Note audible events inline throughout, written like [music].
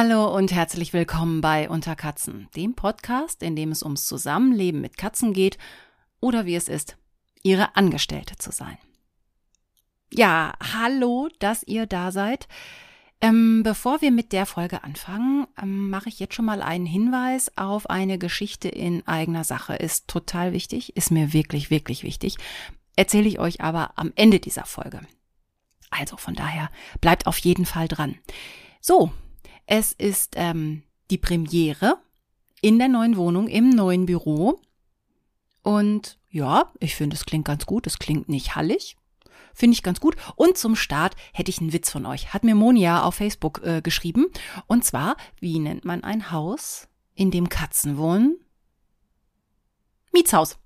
Hallo und herzlich willkommen bei Unter Katzen, dem Podcast, in dem es ums Zusammenleben mit Katzen geht oder wie es ist, ihre Angestellte zu sein. Ja, hallo, dass ihr da seid. Ähm, bevor wir mit der Folge anfangen, ähm, mache ich jetzt schon mal einen Hinweis auf eine Geschichte in eigener Sache. Ist total wichtig, ist mir wirklich, wirklich wichtig. Erzähle ich euch aber am Ende dieser Folge. Also von daher bleibt auf jeden Fall dran. So, es ist ähm, die Premiere in der neuen Wohnung, im neuen Büro. Und ja, ich finde, es klingt ganz gut. Es klingt nicht hallig. Finde ich ganz gut. Und zum Start hätte ich einen Witz von euch. Hat mir Monia auf Facebook äh, geschrieben. Und zwar, wie nennt man ein Haus, in dem Katzen wohnen? Mietshaus.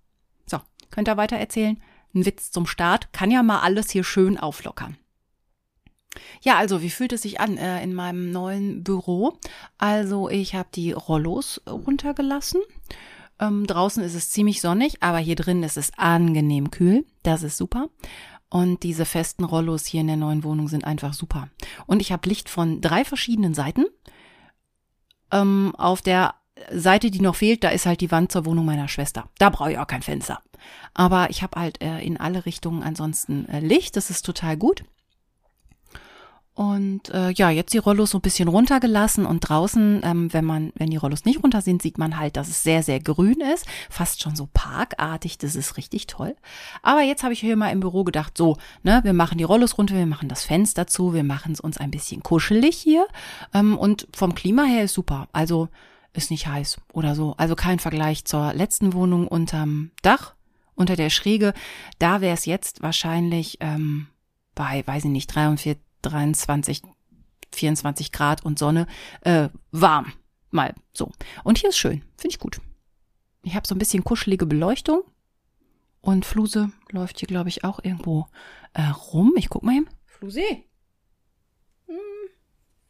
So, könnt ihr weiter erzählen? Ein Witz zum Start. Kann ja mal alles hier schön auflockern. Ja, also wie fühlt es sich an äh, in meinem neuen Büro? Also ich habe die Rollos runtergelassen. Ähm, draußen ist es ziemlich sonnig, aber hier drin ist es angenehm kühl. Das ist super. Und diese festen Rollos hier in der neuen Wohnung sind einfach super. Und ich habe Licht von drei verschiedenen Seiten. Ähm, auf der Seite, die noch fehlt, da ist halt die Wand zur Wohnung meiner Schwester. Da brauche ich auch kein Fenster. Aber ich habe halt äh, in alle Richtungen ansonsten äh, Licht. Das ist total gut. Und äh, ja, jetzt die Rollos so ein bisschen runtergelassen und draußen, ähm, wenn man, wenn die Rollos nicht runter sind, sieht man halt, dass es sehr, sehr grün ist, fast schon so parkartig. Das ist richtig toll. Aber jetzt habe ich hier mal im Büro gedacht, so, ne, wir machen die Rollos runter, wir machen das Fenster zu, wir machen es uns ein bisschen kuschelig hier ähm, und vom Klima her ist super. Also ist nicht heiß oder so. Also kein Vergleich zur letzten Wohnung unterm Dach, unter der Schräge. Da wäre es jetzt wahrscheinlich ähm, bei, weiß ich nicht, 43 23, 24 Grad und Sonne, äh, warm. Mal so. Und hier ist schön. Finde ich gut. Ich habe so ein bisschen kuschelige Beleuchtung. Und Fluse läuft hier, glaube ich, auch irgendwo äh, rum. Ich guck mal hin. Fluse.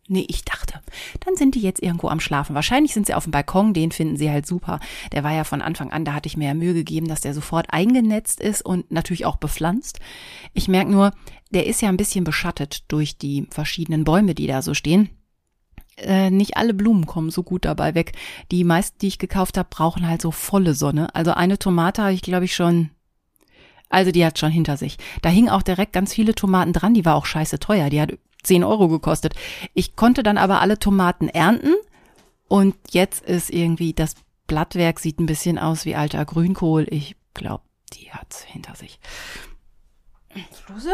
Nee, ich dachte, dann sind die jetzt irgendwo am Schlafen. Wahrscheinlich sind sie auf dem Balkon, den finden sie halt super. Der war ja von Anfang an, da hatte ich mir ja Mühe gegeben, dass der sofort eingenetzt ist und natürlich auch bepflanzt. Ich merke nur, der ist ja ein bisschen beschattet durch die verschiedenen Bäume, die da so stehen. Äh, nicht alle Blumen kommen so gut dabei weg. Die meisten, die ich gekauft habe, brauchen halt so volle Sonne. Also eine Tomate habe ich, glaube ich, schon. Also die hat schon hinter sich. Da hingen auch direkt ganz viele Tomaten dran. Die war auch scheiße teuer. Die hat 10 Euro gekostet. Ich konnte dann aber alle Tomaten ernten. Und jetzt ist irgendwie das Blattwerk sieht ein bisschen aus wie alter Grünkohl. Ich glaube, die hat's hinter sich. Fluse?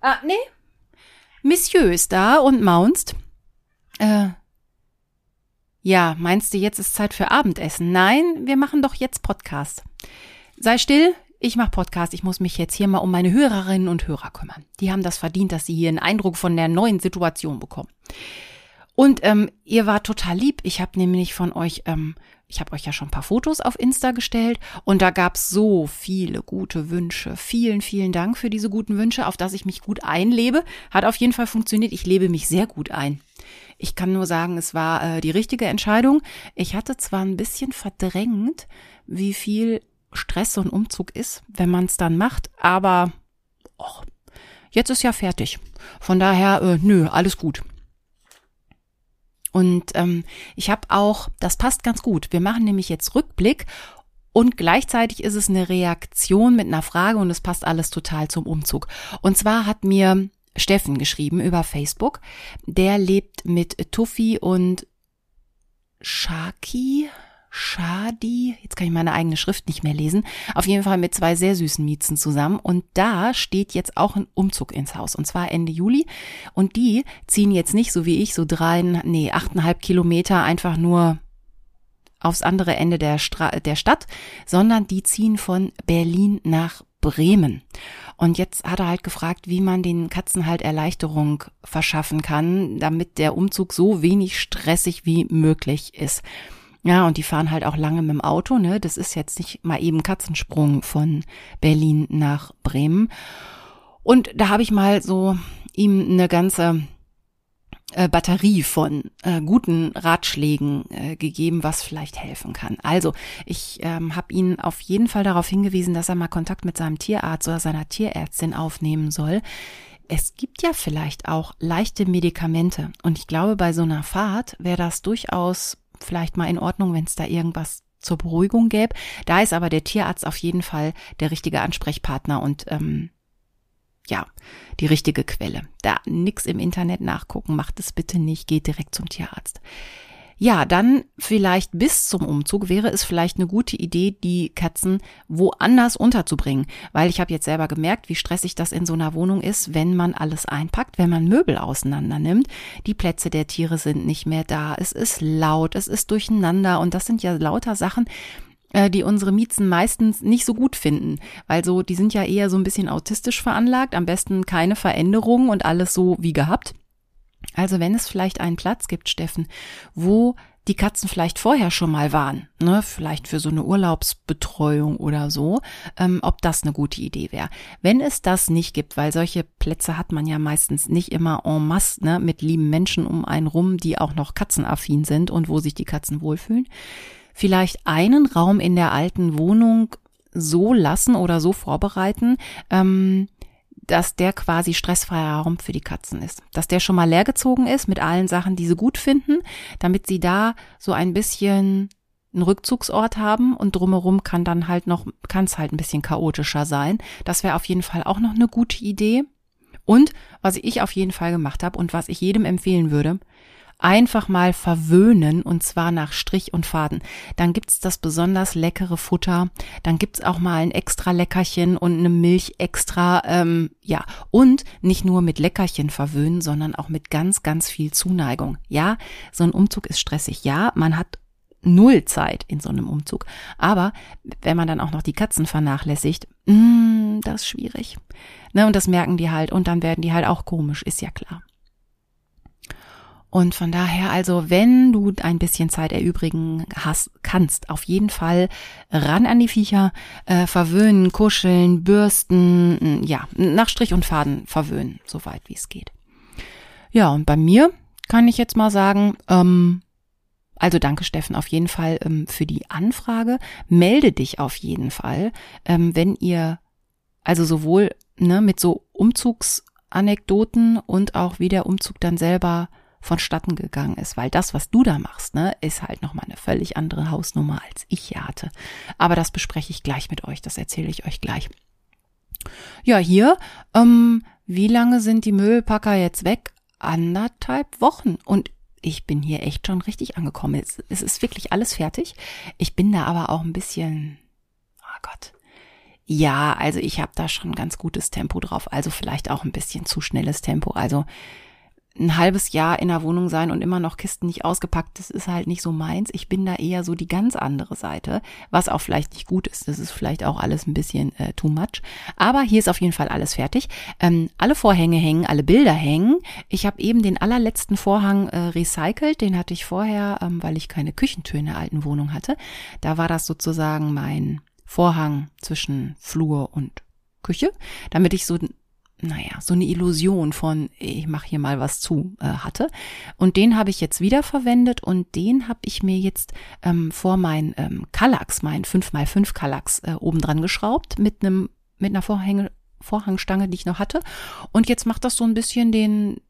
Ah, nee. Monsieur ist da und maunst. Äh. Ja, meinst du, jetzt ist Zeit für Abendessen? Nein, wir machen doch jetzt Podcast. Sei still, ich mach Podcast. Ich muss mich jetzt hier mal um meine Hörerinnen und Hörer kümmern. Die haben das verdient, dass sie hier einen Eindruck von der neuen Situation bekommen. Und ähm, ihr wart total lieb. Ich habe nämlich von euch ähm, ich habe euch ja schon ein paar Fotos auf Insta gestellt und da gab es so viele gute Wünsche. Vielen, vielen Dank für diese guten Wünsche, auf dass ich mich gut einlebe. Hat auf jeden Fall funktioniert. Ich lebe mich sehr gut ein. Ich kann nur sagen, es war äh, die richtige Entscheidung. Ich hatte zwar ein bisschen verdrängt, wie viel Stress so ein Umzug ist, wenn man es dann macht, aber och, jetzt ist ja fertig. Von daher, äh, nö, alles gut. Und ähm, ich habe auch, das passt ganz gut. Wir machen nämlich jetzt Rückblick und gleichzeitig ist es eine Reaktion mit einer Frage und es passt alles total zum Umzug. Und zwar hat mir Steffen geschrieben über Facebook. Der lebt mit Tuffy und Shaki, Shadi, jetzt kann ich meine eigene Schrift nicht mehr lesen, auf jeden Fall mit zwei sehr süßen Miezen zusammen. Und da steht jetzt auch ein Umzug ins Haus. Und zwar Ende Juli. Und die ziehen jetzt nicht so wie ich, so drei, nee, achteinhalb Kilometer einfach nur aufs andere Ende der, Stra der Stadt, sondern die ziehen von Berlin nach Bremen. Und jetzt hat er halt gefragt, wie man den Katzen halt Erleichterung verschaffen kann, damit der Umzug so wenig stressig wie möglich ist. Ja, und die fahren halt auch lange mit dem Auto, ne? Das ist jetzt nicht mal eben Katzensprung von Berlin nach Bremen. Und da habe ich mal so ihm eine ganze äh, Batterie von äh, guten Ratschlägen äh, gegeben, was vielleicht helfen kann. Also ich ähm, habe ihn auf jeden Fall darauf hingewiesen, dass er mal Kontakt mit seinem Tierarzt oder seiner Tierärztin aufnehmen soll. es gibt ja vielleicht auch leichte Medikamente. Und ich glaube, bei so einer Fahrt wäre das durchaus vielleicht mal in Ordnung, wenn es da irgendwas zur Beruhigung gäbe. Da ist aber der Tierarzt auf jeden Fall der richtige Ansprechpartner und ähm, ja, die richtige Quelle. Da nix im Internet nachgucken, macht es bitte nicht, geht direkt zum Tierarzt. Ja, dann vielleicht bis zum Umzug wäre es vielleicht eine gute Idee, die Katzen woanders unterzubringen, weil ich habe jetzt selber gemerkt, wie stressig das in so einer Wohnung ist, wenn man alles einpackt, wenn man Möbel auseinander nimmt. Die Plätze der Tiere sind nicht mehr da, es ist laut, es ist durcheinander. Und das sind ja lauter Sachen, äh, die unsere Miezen meistens nicht so gut finden, weil so die sind ja eher so ein bisschen autistisch veranlagt, am besten keine Veränderungen und alles so wie gehabt. Also wenn es vielleicht einen Platz gibt, Steffen, wo die Katzen vielleicht vorher schon mal waren, ne, vielleicht für so eine Urlaubsbetreuung oder so, ähm, ob das eine gute Idee wäre. Wenn es das nicht gibt, weil solche Plätze hat man ja meistens nicht immer en masse, ne, mit lieben Menschen um einen rum, die auch noch katzenaffin sind und wo sich die Katzen wohlfühlen, vielleicht einen Raum in der alten Wohnung so lassen oder so vorbereiten, ähm, dass der quasi stressfreier Raum für die Katzen ist. Dass der schon mal leergezogen ist mit allen Sachen, die sie gut finden, damit sie da so ein bisschen einen Rückzugsort haben und drumherum kann dann halt noch, kann es halt ein bisschen chaotischer sein. Das wäre auf jeden Fall auch noch eine gute Idee. Und was ich auf jeden Fall gemacht habe und was ich jedem empfehlen würde, einfach mal verwöhnen und zwar nach Strich und Faden. Dann gibt's das besonders leckere Futter, dann gibt's auch mal ein extra Leckerchen und eine Milch extra, ähm, ja, und nicht nur mit Leckerchen verwöhnen, sondern auch mit ganz, ganz viel Zuneigung. Ja, so ein Umzug ist stressig. Ja, man hat null Zeit in so einem Umzug. Aber wenn man dann auch noch die Katzen vernachlässigt, mh, mm, das ist schwierig. Ne, und das merken die halt und dann werden die halt auch komisch, ist ja klar. Und von daher also, wenn du ein bisschen Zeit erübrigen hast, kannst, auf jeden Fall ran an die Viecher, äh, verwöhnen, kuscheln, bürsten, ja, nach Strich und Faden verwöhnen, soweit wie es geht. Ja, und bei mir kann ich jetzt mal sagen, ähm, also danke Steffen auf jeden Fall ähm, für die Anfrage. Melde dich auf jeden Fall, ähm, wenn ihr also sowohl ne, mit so Umzugsanekdoten und auch wie der Umzug dann selber vonstatten gegangen ist, weil das, was du da machst, ne, ist halt nochmal eine völlig andere Hausnummer, als ich hier hatte. Aber das bespreche ich gleich mit euch, das erzähle ich euch gleich. Ja, hier, ähm, wie lange sind die Müllpacker jetzt weg? Anderthalb Wochen. Und ich bin hier echt schon richtig angekommen. Es, es ist wirklich alles fertig. Ich bin da aber auch ein bisschen, oh Gott, ja, also ich habe da schon ganz gutes Tempo drauf, also vielleicht auch ein bisschen zu schnelles Tempo. Also ein halbes Jahr in der Wohnung sein und immer noch Kisten nicht ausgepackt, das ist halt nicht so meins. Ich bin da eher so die ganz andere Seite, was auch vielleicht nicht gut ist. Das ist vielleicht auch alles ein bisschen äh, too much. Aber hier ist auf jeden Fall alles fertig. Ähm, alle Vorhänge hängen, alle Bilder hängen. Ich habe eben den allerletzten Vorhang äh, recycelt. Den hatte ich vorher, ähm, weil ich keine Küchentür in der alten Wohnung hatte. Da war das sozusagen mein Vorhang zwischen Flur und Küche, damit ich so naja, so eine Illusion von, ich mache hier mal was zu äh, hatte. Und den habe ich jetzt wieder verwendet und den habe ich mir jetzt ähm, vor mein ähm, Kallax, mein 5x5 Kallax äh, oben dran geschraubt mit einem mit einer Vorhänge, Vorhangstange, die ich noch hatte. Und jetzt macht das so ein bisschen den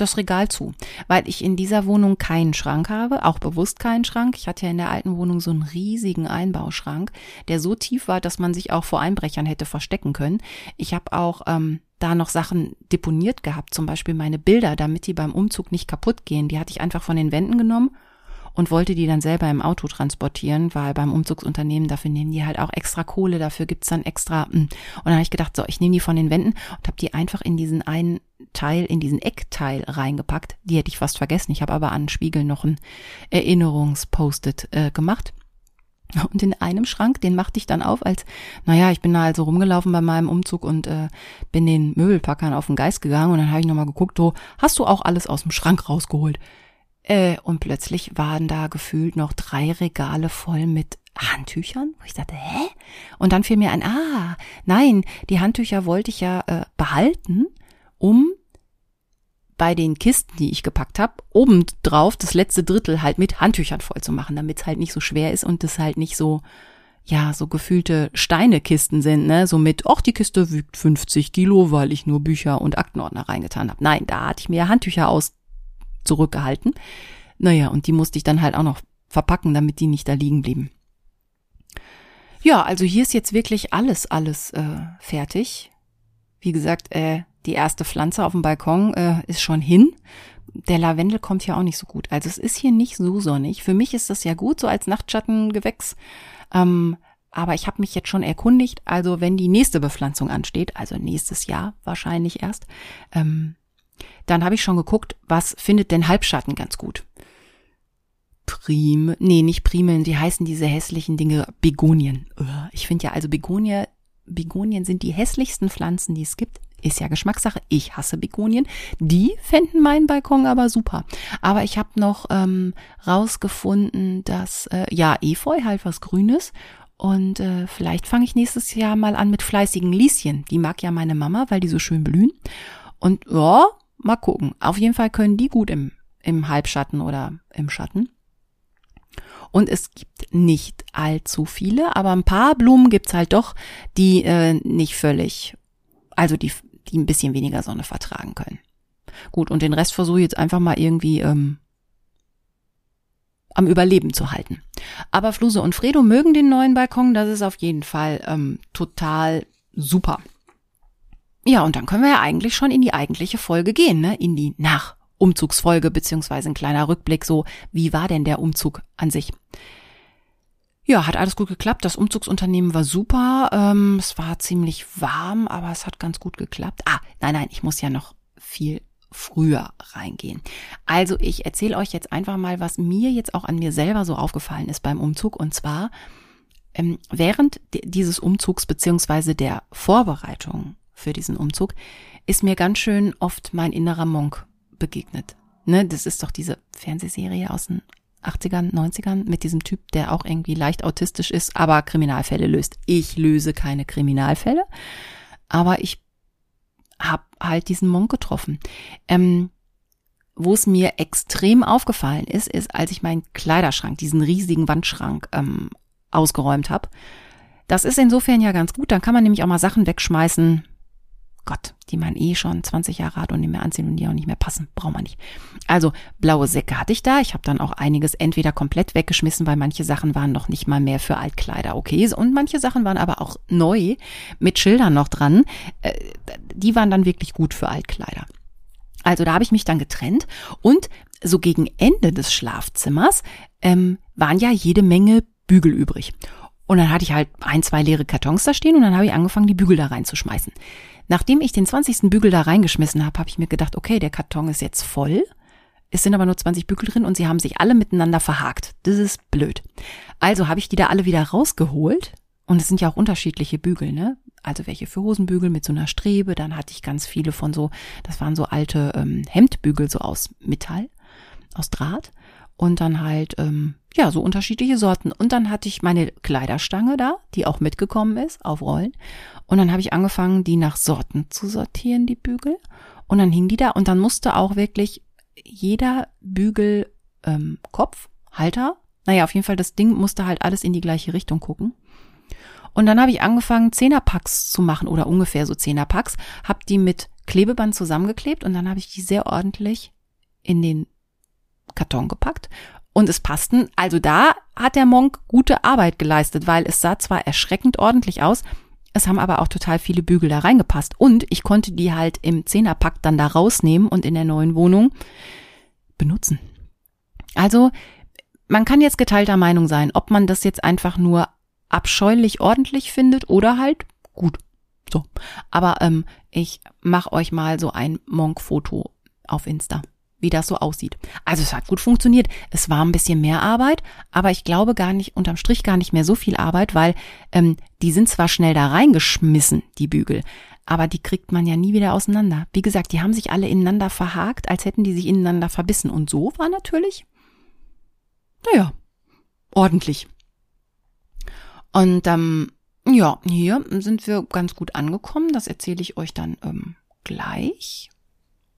das Regal zu, weil ich in dieser Wohnung keinen Schrank habe, auch bewusst keinen Schrank. Ich hatte ja in der alten Wohnung so einen riesigen Einbauschrank, der so tief war, dass man sich auch vor Einbrechern hätte verstecken können. Ich habe auch ähm, da noch Sachen deponiert gehabt, zum Beispiel meine Bilder, damit die beim Umzug nicht kaputt gehen. Die hatte ich einfach von den Wänden genommen und wollte die dann selber im Auto transportieren, weil beim Umzugsunternehmen, dafür nehmen die halt auch extra Kohle, dafür gibt's dann extra. Hm. Und dann habe ich gedacht, so, ich nehme die von den Wänden und habe die einfach in diesen einen Teil, in diesen Eckteil reingepackt. Die hätte ich fast vergessen. Ich habe aber an Spiegel noch ein Erinnerungspostet äh, gemacht. Und in einem Schrank, den machte ich dann auf, als, naja, ich bin da also rumgelaufen bei meinem Umzug und äh, bin den Möbelpackern auf den Geist gegangen und dann habe ich nochmal geguckt, so, hast du auch alles aus dem Schrank rausgeholt? Äh, und plötzlich waren da gefühlt noch drei Regale voll mit Handtüchern, wo ich dachte, hä? Und dann fiel mir ein, ah, nein, die Handtücher wollte ich ja äh, behalten, um bei den Kisten, die ich gepackt habe, oben drauf das letzte Drittel halt mit Handtüchern voll zu machen, damit es halt nicht so schwer ist und es halt nicht so ja, so gefühlte Steinekisten sind, ne? So mit, ach, die Kiste wiegt 50 Kilo, weil ich nur Bücher und Aktenordner reingetan habe. Nein, da hatte ich mir Handtücher aus zurückgehalten. Naja, und die musste ich dann halt auch noch verpacken, damit die nicht da liegen blieben. Ja, also hier ist jetzt wirklich alles, alles äh, fertig. Wie gesagt, äh, die erste Pflanze auf dem Balkon äh, ist schon hin. Der Lavendel kommt hier auch nicht so gut. Also es ist hier nicht so sonnig. Für mich ist das ja gut, so als Nachtschattengewächs. Ähm, aber ich habe mich jetzt schon erkundigt, also wenn die nächste Bepflanzung ansteht, also nächstes Jahr wahrscheinlich erst, ähm, dann habe ich schon geguckt, was findet denn Halbschatten ganz gut. Prim, nee, nicht Primeln, die heißen diese hässlichen Dinge Begonien. Ich finde ja also Begonie, Begonien sind die hässlichsten Pflanzen, die es gibt. Ist ja Geschmackssache. Ich hasse Begonien. Die fänden meinen Balkon aber super. Aber ich habe noch ähm, rausgefunden, dass äh, ja Efeu halt was Grünes und äh, vielleicht fange ich nächstes Jahr mal an mit fleißigen Lieschen. Die mag ja meine Mama, weil die so schön blühen. Und ja, mal gucken. Auf jeden Fall können die gut im, im Halbschatten oder im Schatten. Und es gibt nicht allzu viele, aber ein paar Blumen gibt's halt doch, die äh, nicht völlig, also die, die ein bisschen weniger Sonne vertragen können. Gut, und den Rest versuche ich jetzt einfach mal irgendwie ähm, am Überleben zu halten. Aber Fluse und Fredo mögen den neuen Balkon, das ist auf jeden Fall ähm, total super. Ja, und dann können wir ja eigentlich schon in die eigentliche Folge gehen, ne? In die Nach- Umzugsfolge beziehungsweise ein kleiner Rückblick so, wie war denn der Umzug an sich? Ja, hat alles gut geklappt. Das Umzugsunternehmen war super. Ähm, es war ziemlich warm, aber es hat ganz gut geklappt. Ah, nein, nein, ich muss ja noch viel früher reingehen. Also ich erzähle euch jetzt einfach mal, was mir jetzt auch an mir selber so aufgefallen ist beim Umzug. Und zwar ähm, während dieses Umzugs beziehungsweise der Vorbereitung für diesen Umzug ist mir ganz schön oft mein innerer Monk begegnet. Ne, das ist doch diese Fernsehserie aus den 80ern, 90ern mit diesem Typ, der auch irgendwie leicht autistisch ist, aber Kriminalfälle löst. Ich löse keine Kriminalfälle, aber ich habe halt diesen Monk getroffen. Ähm, wo es mir extrem aufgefallen ist, ist, als ich meinen Kleiderschrank, diesen riesigen Wandschrank ähm, ausgeräumt habe. Das ist insofern ja ganz gut, dann kann man nämlich auch mal Sachen wegschmeißen, Gott, die man eh schon 20 Jahre hat und nicht mehr anziehen und die auch nicht mehr passen. Braucht man nicht. Also blaue Säcke hatte ich da. Ich habe dann auch einiges entweder komplett weggeschmissen, weil manche Sachen waren noch nicht mal mehr für Altkleider okay. Und manche Sachen waren aber auch neu mit Schildern noch dran. Äh, die waren dann wirklich gut für Altkleider. Also da habe ich mich dann getrennt und so gegen Ende des Schlafzimmers ähm, waren ja jede Menge Bügel übrig. Und dann hatte ich halt ein, zwei leere Kartons da stehen und dann habe ich angefangen, die Bügel da reinzuschmeißen. Nachdem ich den 20. Bügel da reingeschmissen habe, habe ich mir gedacht, okay, der Karton ist jetzt voll. Es sind aber nur 20 Bügel drin und sie haben sich alle miteinander verhakt. Das ist blöd. Also habe ich die da alle wieder rausgeholt. Und es sind ja auch unterschiedliche Bügel, ne? Also welche für Hosenbügel mit so einer Strebe. Dann hatte ich ganz viele von so, das waren so alte ähm, Hemdbügel so aus Metall, aus Draht und dann halt, ähm, ja, so unterschiedliche Sorten. Und dann hatte ich meine Kleiderstange da, die auch mitgekommen ist, auf Rollen. Und dann habe ich angefangen, die nach Sorten zu sortieren, die Bügel. Und dann hing die da und dann musste auch wirklich jeder Bügel ähm, Kopf, Halter, naja, auf jeden Fall, das Ding musste halt alles in die gleiche Richtung gucken. Und dann habe ich angefangen, Zehnerpacks zu machen oder ungefähr so Zehnerpacks, habe die mit Klebeband zusammengeklebt und dann habe ich die sehr ordentlich in den Karton gepackt und es passten. Also da hat der Monk gute Arbeit geleistet, weil es sah zwar erschreckend ordentlich aus, es haben aber auch total viele Bügel da reingepasst und ich konnte die halt im Zehnerpack dann da rausnehmen und in der neuen Wohnung benutzen. Also man kann jetzt geteilter Meinung sein, ob man das jetzt einfach nur abscheulich ordentlich findet oder halt gut. So, aber ähm, ich mache euch mal so ein Monk-Foto auf Insta wie das so aussieht. Also es hat gut funktioniert. Es war ein bisschen mehr Arbeit, aber ich glaube gar nicht, unterm Strich gar nicht mehr so viel Arbeit, weil ähm, die sind zwar schnell da reingeschmissen, die Bügel, aber die kriegt man ja nie wieder auseinander. Wie gesagt, die haben sich alle ineinander verhakt, als hätten die sich ineinander verbissen. Und so war natürlich, naja, ordentlich. Und ähm, ja, hier sind wir ganz gut angekommen. Das erzähle ich euch dann ähm, gleich.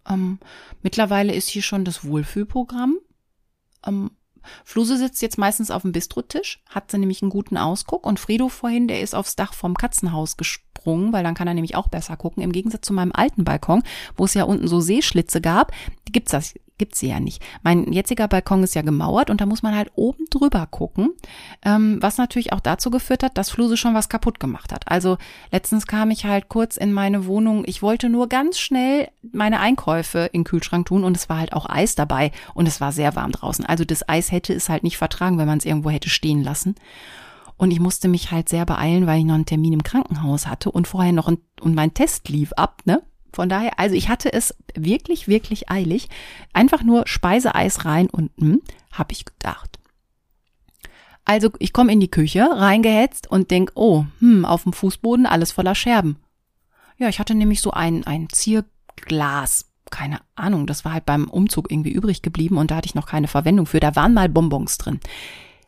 Ähm, mittlerweile ist hier schon das Wohlfühlprogramm. Ähm, Fluse sitzt jetzt meistens auf dem Bistrotisch, hat sie nämlich einen guten Ausguck und Fredo vorhin, der ist aufs Dach vom Katzenhaus gesprungen, weil dann kann er nämlich auch besser gucken. Im Gegensatz zu meinem alten Balkon, wo es ja unten so Seeschlitze gab, gibt's das gibt's sie ja nicht. Mein jetziger Balkon ist ja gemauert und da muss man halt oben drüber gucken, ähm, was natürlich auch dazu geführt hat, dass Fluse schon was kaputt gemacht hat. Also letztens kam ich halt kurz in meine Wohnung. Ich wollte nur ganz schnell meine Einkäufe in den Kühlschrank tun und es war halt auch Eis dabei und es war sehr warm draußen. Also das Eis hätte es halt nicht vertragen, wenn man es irgendwo hätte stehen lassen. Und ich musste mich halt sehr beeilen, weil ich noch einen Termin im Krankenhaus hatte und vorher noch ein, und mein Test lief ab, ne? Von daher, also ich hatte es wirklich, wirklich eilig. Einfach nur Speiseeis rein und hm, habe ich gedacht. Also ich komme in die Küche, reingehetzt und denk, oh, hm, auf dem Fußboden alles voller Scherben. Ja, ich hatte nämlich so ein, ein Zierglas. Keine Ahnung, das war halt beim Umzug irgendwie übrig geblieben und da hatte ich noch keine Verwendung für. Da waren mal Bonbons drin.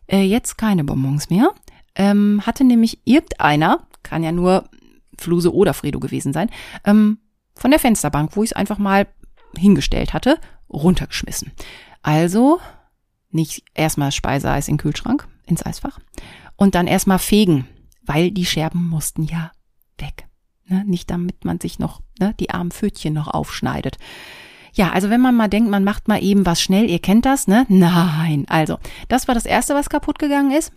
Äh, jetzt keine Bonbons mehr. Ähm, hatte nämlich irgendeiner, kann ja nur Fluse oder Fredo gewesen sein, ähm, von der Fensterbank, wo ich es einfach mal hingestellt hatte, runtergeschmissen. Also nicht erstmal Speiseeis in den Kühlschrank, ins Eisfach und dann erstmal fegen, weil die Scherben mussten ja weg. Ne? Nicht damit man sich noch ne, die armen Pfötchen noch aufschneidet. Ja, also wenn man mal denkt, man macht mal eben was schnell, ihr kennt das, ne? Nein. Also, das war das erste, was kaputt gegangen ist.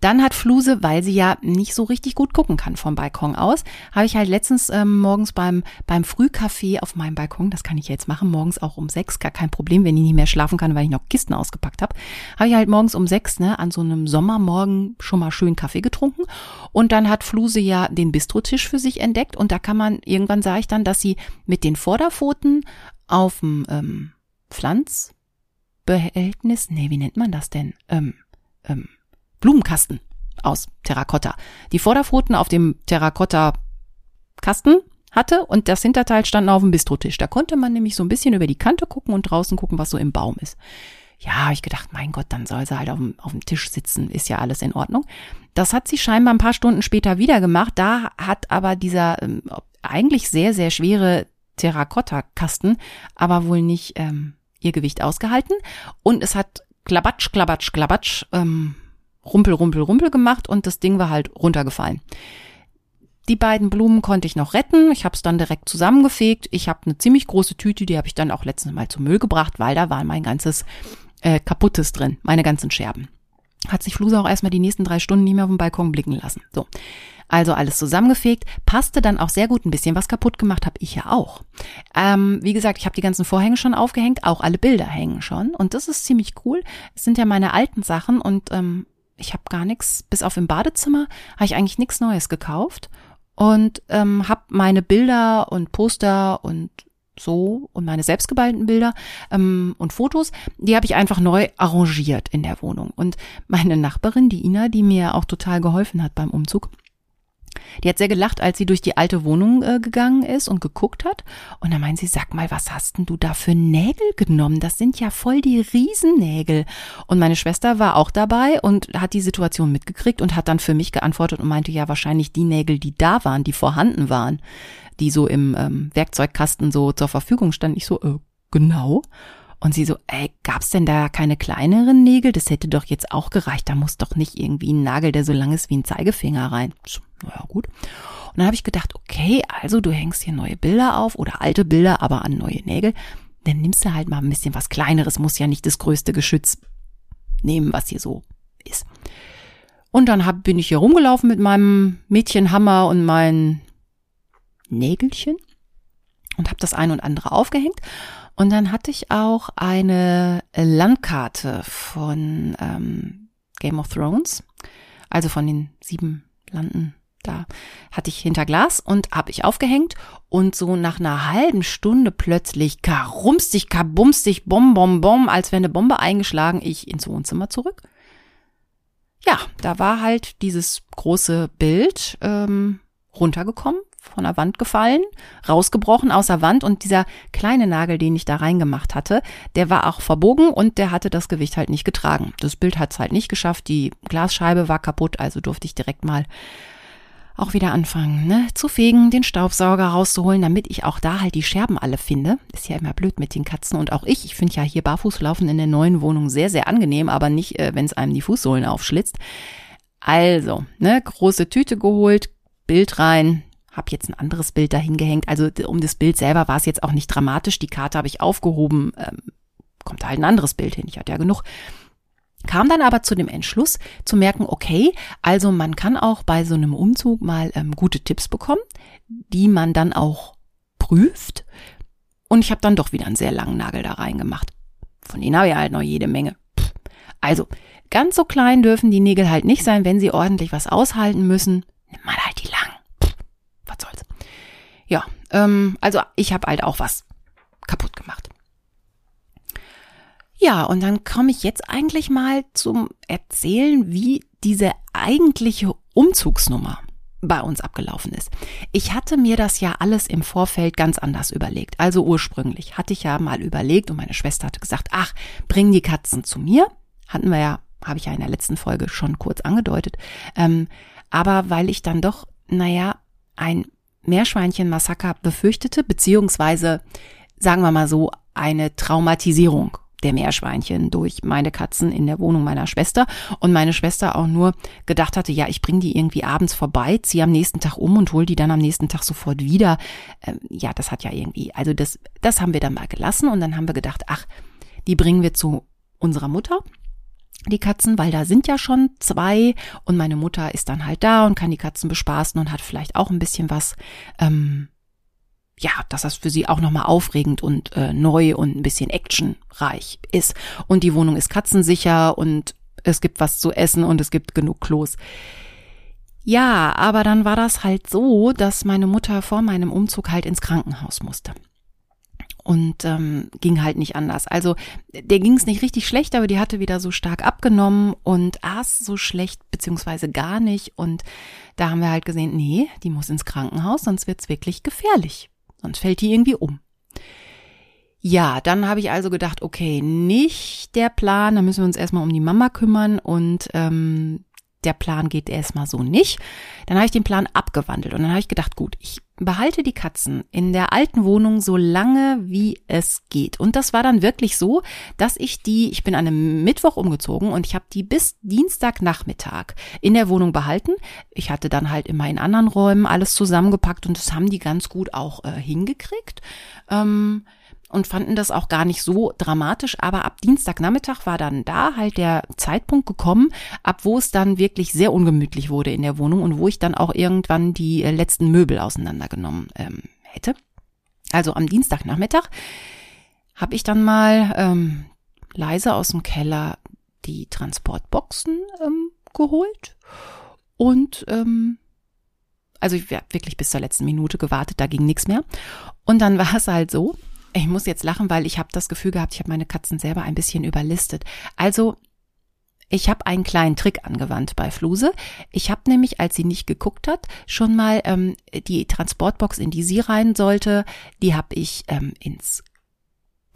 Dann hat Fluse, weil sie ja nicht so richtig gut gucken kann vom Balkon aus, habe ich halt letztens ähm, morgens beim, beim Frühkaffee auf meinem Balkon, das kann ich jetzt machen, morgens auch um sechs, gar kein Problem, wenn ich nicht mehr schlafen kann, weil ich noch Kisten ausgepackt habe, habe ich halt morgens um sechs, ne, an so einem Sommermorgen schon mal schön Kaffee getrunken. Und dann hat Fluse ja den Bistrotisch für sich entdeckt und da kann man, irgendwann sah ich dann, dass sie mit den Vorderpfoten auf dem ähm, Pflanzbehältnis, nee, wie nennt man das denn? Ähm, ähm, Blumenkasten aus Terrakotta. Die Vorderpfoten auf dem Terrakotta-Kasten hatte und das Hinterteil stand auf dem Bistrotisch. Da konnte man nämlich so ein bisschen über die Kante gucken und draußen gucken, was so im Baum ist. Ja, habe ich gedacht, mein Gott, dann soll sie halt auf dem, auf dem Tisch sitzen, ist ja alles in Ordnung. Das hat sie scheinbar ein paar Stunden später wieder gemacht. Da hat aber dieser ähm, eigentlich sehr, sehr schwere Terrakotta-Kasten aber wohl nicht ähm, ihr Gewicht ausgehalten. Und es hat klabatsch, klabatsch, klabatsch ähm, Rumpel, Rumpel, Rumpel gemacht und das Ding war halt runtergefallen. Die beiden Blumen konnte ich noch retten. Ich habe es dann direkt zusammengefegt. Ich habe eine ziemlich große Tüte, die habe ich dann auch letztens Mal zum Müll gebracht, weil da war mein ganzes äh, Kaputtes drin, meine ganzen Scherben. Hat sich Fluse auch erstmal die nächsten drei Stunden nicht mehr auf dem Balkon blicken lassen. So. Also alles zusammengefegt, passte dann auch sehr gut. Ein bisschen was kaputt gemacht habe ich ja auch. Ähm, wie gesagt, ich habe die ganzen Vorhänge schon aufgehängt, auch alle Bilder hängen schon. Und das ist ziemlich cool. Es sind ja meine alten Sachen und ähm, ich habe gar nichts, bis auf im Badezimmer habe ich eigentlich nichts Neues gekauft und ähm, habe meine Bilder und Poster und so und meine selbstgeballten Bilder ähm, und Fotos, die habe ich einfach neu arrangiert in der Wohnung. Und meine Nachbarin, die Ina, die mir auch total geholfen hat beim Umzug, die hat sehr gelacht, als sie durch die alte Wohnung äh, gegangen ist und geguckt hat. Und dann meint sie, sag mal, was hast denn du da für Nägel genommen? Das sind ja voll die Riesennägel. Und meine Schwester war auch dabei und hat die Situation mitgekriegt und hat dann für mich geantwortet und meinte, ja, wahrscheinlich die Nägel, die da waren, die vorhanden waren, die so im ähm, Werkzeugkasten so zur Verfügung standen. Ich so, äh, genau. Und sie so, ey, gab's denn da keine kleineren Nägel? Das hätte doch jetzt auch gereicht. Da muss doch nicht irgendwie ein Nagel, der so lang ist wie ein Zeigefinger rein. Naja, gut. Und dann habe ich gedacht, okay, also du hängst hier neue Bilder auf oder alte Bilder, aber an neue Nägel. Dann nimmst du halt mal ein bisschen was Kleineres, muss ja nicht das größte Geschütz nehmen, was hier so ist. Und dann hab, bin ich hier rumgelaufen mit meinem Mädchenhammer und meinen Nägelchen und habe das ein und andere aufgehängt und dann hatte ich auch eine Landkarte von ähm, Game of Thrones, also von den sieben Landen. Da hatte ich hinter Glas und habe ich aufgehängt und so nach einer halben Stunde plötzlich karumstig, kabumstig, bom, bom, bom, als wäre eine Bombe eingeschlagen, ich ins Wohnzimmer zurück. Ja, da war halt dieses große Bild ähm, runtergekommen von der Wand gefallen, rausgebrochen aus der Wand und dieser kleine Nagel, den ich da reingemacht hatte, der war auch verbogen und der hatte das Gewicht halt nicht getragen. Das Bild hat es halt nicht geschafft, die Glasscheibe war kaputt, also durfte ich direkt mal auch wieder anfangen, ne, zu fegen, den Staubsauger rauszuholen, damit ich auch da halt die Scherben alle finde. Ist ja immer blöd mit den Katzen und auch ich. Ich finde ja hier Barfußlaufen in der neuen Wohnung sehr, sehr angenehm, aber nicht, äh, wenn es einem die Fußsohlen aufschlitzt. Also, ne, große Tüte geholt, Bild rein, hab jetzt ein anderes Bild dahin gehängt. Also um das Bild selber war es jetzt auch nicht dramatisch. Die Karte habe ich aufgehoben. Ähm, kommt halt ein anderes Bild hin. Ich hatte ja genug kam dann aber zu dem Entschluss zu merken, okay, also man kann auch bei so einem Umzug mal ähm, gute Tipps bekommen, die man dann auch prüft. Und ich habe dann doch wieder einen sehr langen Nagel da reingemacht. Von denen habe ich halt noch jede Menge. Also, ganz so klein dürfen die Nägel halt nicht sein, wenn sie ordentlich was aushalten müssen. Nimm mal halt die. Was soll's. Ja, ähm, also ich habe halt auch was kaputt gemacht. Ja, und dann komme ich jetzt eigentlich mal zum Erzählen, wie diese eigentliche Umzugsnummer bei uns abgelaufen ist. Ich hatte mir das ja alles im Vorfeld ganz anders überlegt. Also ursprünglich hatte ich ja mal überlegt und meine Schwester hatte gesagt, ach, bring die Katzen zu mir. Hatten wir ja, habe ich ja in der letzten Folge schon kurz angedeutet. Ähm, aber weil ich dann doch, naja, ein Meerschweinchen-Massaker befürchtete, beziehungsweise, sagen wir mal so, eine Traumatisierung der Meerschweinchen durch meine Katzen in der Wohnung meiner Schwester und meine Schwester auch nur gedacht hatte, ja, ich bringe die irgendwie abends vorbei, ziehe am nächsten Tag um und hol die dann am nächsten Tag sofort wieder. Ähm, ja, das hat ja irgendwie, also das, das haben wir dann mal gelassen und dann haben wir gedacht, ach, die bringen wir zu unserer Mutter die Katzen, weil da sind ja schon zwei und meine Mutter ist dann halt da und kann die Katzen bespaßen und hat vielleicht auch ein bisschen was ähm, ja, dass das für sie auch nochmal aufregend und äh, neu und ein bisschen actionreich ist. Und die Wohnung ist katzensicher und es gibt was zu essen und es gibt genug Klos. Ja, aber dann war das halt so, dass meine Mutter vor meinem Umzug halt ins Krankenhaus musste. Und ähm, ging halt nicht anders. Also der ging es nicht richtig schlecht, aber die hatte wieder so stark abgenommen und aß so schlecht beziehungsweise gar nicht. Und da haben wir halt gesehen, nee, die muss ins Krankenhaus, sonst wird's wirklich gefährlich. Sonst fällt die irgendwie um. Ja, dann habe ich also gedacht, okay, nicht der Plan, da müssen wir uns erstmal um die Mama kümmern und ähm, der Plan geht erstmal so nicht. Dann habe ich den Plan abgewandelt und dann habe ich gedacht, gut, ich behalte die Katzen in der alten Wohnung so lange wie es geht. Und das war dann wirklich so, dass ich die, ich bin an einem Mittwoch umgezogen und ich habe die bis Dienstagnachmittag in der Wohnung behalten. Ich hatte dann halt immer in anderen Räumen alles zusammengepackt und das haben die ganz gut auch äh, hingekriegt. Ähm, und fanden das auch gar nicht so dramatisch. Aber ab Dienstagnachmittag war dann da halt der Zeitpunkt gekommen, ab wo es dann wirklich sehr ungemütlich wurde in der Wohnung und wo ich dann auch irgendwann die äh, letzten Möbel auseinandergenommen ähm, hätte. Also am Dienstagnachmittag habe ich dann mal ähm, leise aus dem Keller die Transportboxen ähm, geholt und ähm, also ich habe wirklich bis zur letzten Minute gewartet, da ging nichts mehr. Und dann war es halt so, ich muss jetzt lachen, weil ich habe das Gefühl gehabt, ich habe meine Katzen selber ein bisschen überlistet. Also ich habe einen kleinen Trick angewandt bei Fluse. Ich habe nämlich, als sie nicht geguckt hat, schon mal ähm, die Transportbox, in die sie rein sollte, die habe ich ähm, ins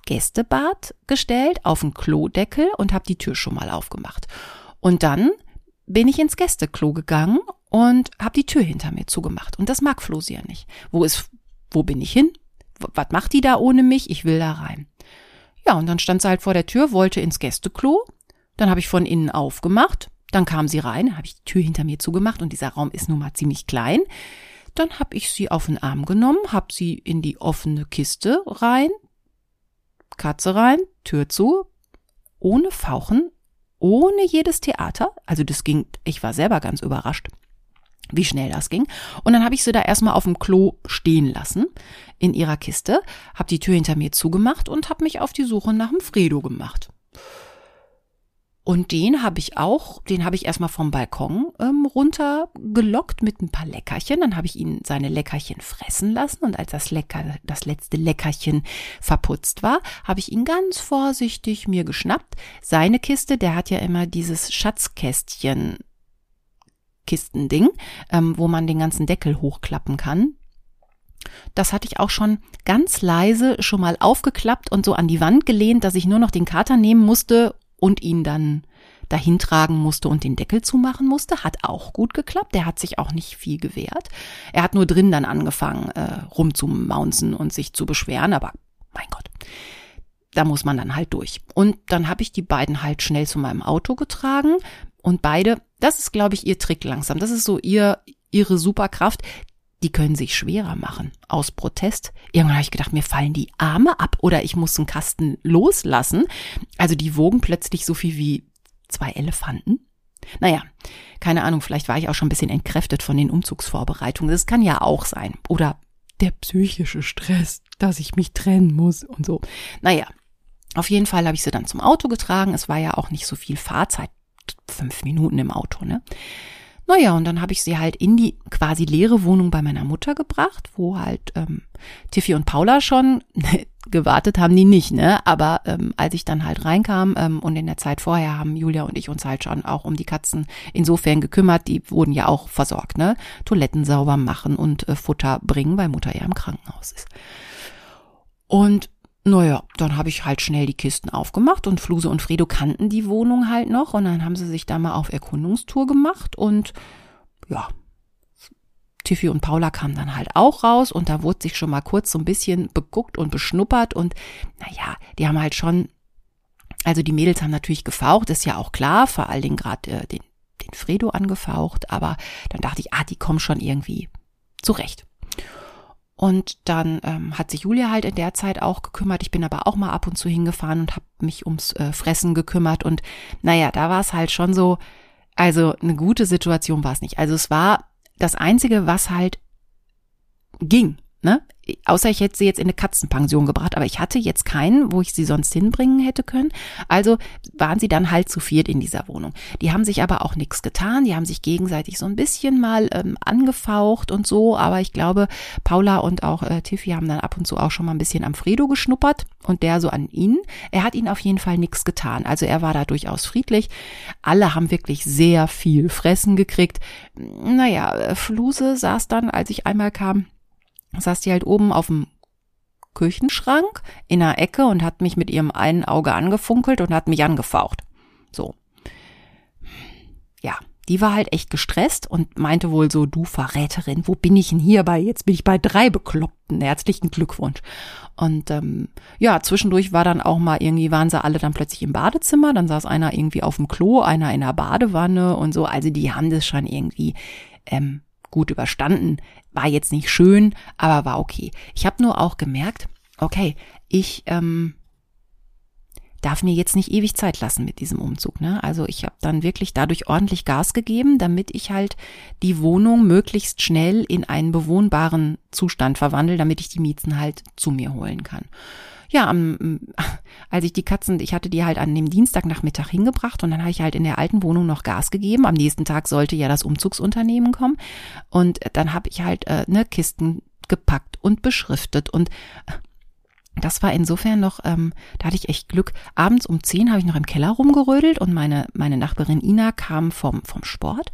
Gästebad gestellt, auf den Klodeckel und habe die Tür schon mal aufgemacht. Und dann bin ich ins Gästeklo gegangen und habe die Tür hinter mir zugemacht. Und das mag Flose ja nicht. Wo ist, wo bin ich hin? Was macht die da ohne mich? Ich will da rein. Ja, und dann stand sie halt vor der Tür, wollte ins Gästeklo. Dann habe ich von innen aufgemacht. Dann kam sie rein, habe ich die Tür hinter mir zugemacht und dieser Raum ist nun mal ziemlich klein. Dann habe ich sie auf den Arm genommen, habe sie in die offene Kiste rein, Katze rein, Tür zu, ohne Fauchen, ohne jedes Theater. Also das ging, ich war selber ganz überrascht wie schnell das ging. Und dann habe ich sie da erstmal auf dem Klo stehen lassen in ihrer Kiste, habe die Tür hinter mir zugemacht und habe mich auf die Suche nach dem Fredo gemacht. Und den habe ich auch, den habe ich erstmal vom Balkon ähm, runtergelockt mit ein paar Leckerchen. Dann habe ich ihn seine Leckerchen fressen lassen und als das Lecker, das letzte Leckerchen verputzt war, habe ich ihn ganz vorsichtig mir geschnappt. Seine Kiste, der hat ja immer dieses Schatzkästchen Kistending, ähm, wo man den ganzen Deckel hochklappen kann. Das hatte ich auch schon ganz leise schon mal aufgeklappt und so an die Wand gelehnt, dass ich nur noch den Kater nehmen musste und ihn dann dahin tragen musste und den Deckel zumachen musste. Hat auch gut geklappt. Der hat sich auch nicht viel gewehrt. Er hat nur drin dann angefangen, äh, rumzumaunzen und sich zu beschweren, aber mein Gott da muss man dann halt durch. Und dann habe ich die beiden halt schnell zu meinem Auto getragen und beide, das ist glaube ich ihr Trick langsam. Das ist so ihr ihre Superkraft die können sich schwerer machen aus Protest. Irgendwann habe ich gedacht, mir fallen die Arme ab oder ich muss einen Kasten loslassen. Also die wogen plötzlich so viel wie zwei Elefanten. Naja, keine Ahnung, vielleicht war ich auch schon ein bisschen entkräftet von den Umzugsvorbereitungen. Das kann ja auch sein. Oder der psychische Stress, dass ich mich trennen muss und so. Naja, auf jeden Fall habe ich sie dann zum Auto getragen. Es war ja auch nicht so viel Fahrzeit. Fünf Minuten im Auto, ne? Naja, und dann habe ich sie halt in die quasi leere Wohnung bei meiner Mutter gebracht, wo halt ähm, Tiffy und Paula schon [laughs] gewartet haben die nicht, ne? Aber ähm, als ich dann halt reinkam ähm, und in der Zeit vorher haben Julia und ich uns halt schon auch um die Katzen insofern gekümmert, die wurden ja auch versorgt, ne? Toiletten sauber machen und äh, Futter bringen, weil Mutter ja im Krankenhaus ist. Und naja, dann habe ich halt schnell die Kisten aufgemacht und Fluse und Fredo kannten die Wohnung halt noch und dann haben sie sich da mal auf Erkundungstour gemacht und ja, Tiffy und Paula kamen dann halt auch raus und da wurde sich schon mal kurz so ein bisschen beguckt und beschnuppert und naja, die haben halt schon, also die Mädels haben natürlich gefaucht, ist ja auch klar, vor allen Dingen gerade äh, den, den Fredo angefaucht, aber dann dachte ich, ah, die kommen schon irgendwie zurecht. Und dann ähm, hat sich Julia halt in der Zeit auch gekümmert. Ich bin aber auch mal ab und zu hingefahren und habe mich ums äh, Fressen gekümmert. Und naja, da war es halt schon so, also eine gute Situation war es nicht. Also es war das Einzige, was halt ging. Ne? Außer ich hätte sie jetzt in eine Katzenpension gebracht, aber ich hatte jetzt keinen, wo ich sie sonst hinbringen hätte können. Also waren sie dann halt zu viert in dieser Wohnung. Die haben sich aber auch nichts getan. Die haben sich gegenseitig so ein bisschen mal ähm, angefaucht und so. Aber ich glaube, Paula und auch äh, Tiffy haben dann ab und zu auch schon mal ein bisschen am Fredo geschnuppert und der so an ihn. Er hat ihnen auf jeden Fall nichts getan. Also er war da durchaus friedlich. Alle haben wirklich sehr viel Fressen gekriegt. Naja, äh, Fluse saß dann, als ich einmal kam, saß die halt oben auf dem Küchenschrank in der Ecke und hat mich mit ihrem einen Auge angefunkelt und hat mich angefaucht. So. Ja, die war halt echt gestresst und meinte wohl so, du Verräterin, wo bin ich denn hier bei? Jetzt bin ich bei drei Bekloppten. Herzlichen Glückwunsch. Und ähm, ja, zwischendurch war dann auch mal irgendwie, waren sie alle dann plötzlich im Badezimmer, dann saß einer irgendwie auf dem Klo, einer in der Badewanne und so. Also die haben das schon irgendwie ähm, gut überstanden. War jetzt nicht schön, aber war okay. Ich habe nur auch gemerkt, okay, ich ähm, darf mir jetzt nicht ewig Zeit lassen mit diesem Umzug. Ne? Also ich habe dann wirklich dadurch ordentlich Gas gegeben, damit ich halt die Wohnung möglichst schnell in einen bewohnbaren Zustand verwandle, damit ich die Mieten halt zu mir holen kann ja, am, [laughs] als ich die Katzen, ich hatte die halt an dem Dienstagnachmittag hingebracht und dann habe ich halt in der alten Wohnung noch Gas gegeben. Am nächsten Tag sollte ja das Umzugsunternehmen kommen und dann habe ich halt äh, ne Kisten gepackt und beschriftet und das war insofern noch, ähm, da hatte ich echt Glück. Abends um zehn habe ich noch im Keller rumgerödelt und meine, meine Nachbarin Ina kam vom, vom Sport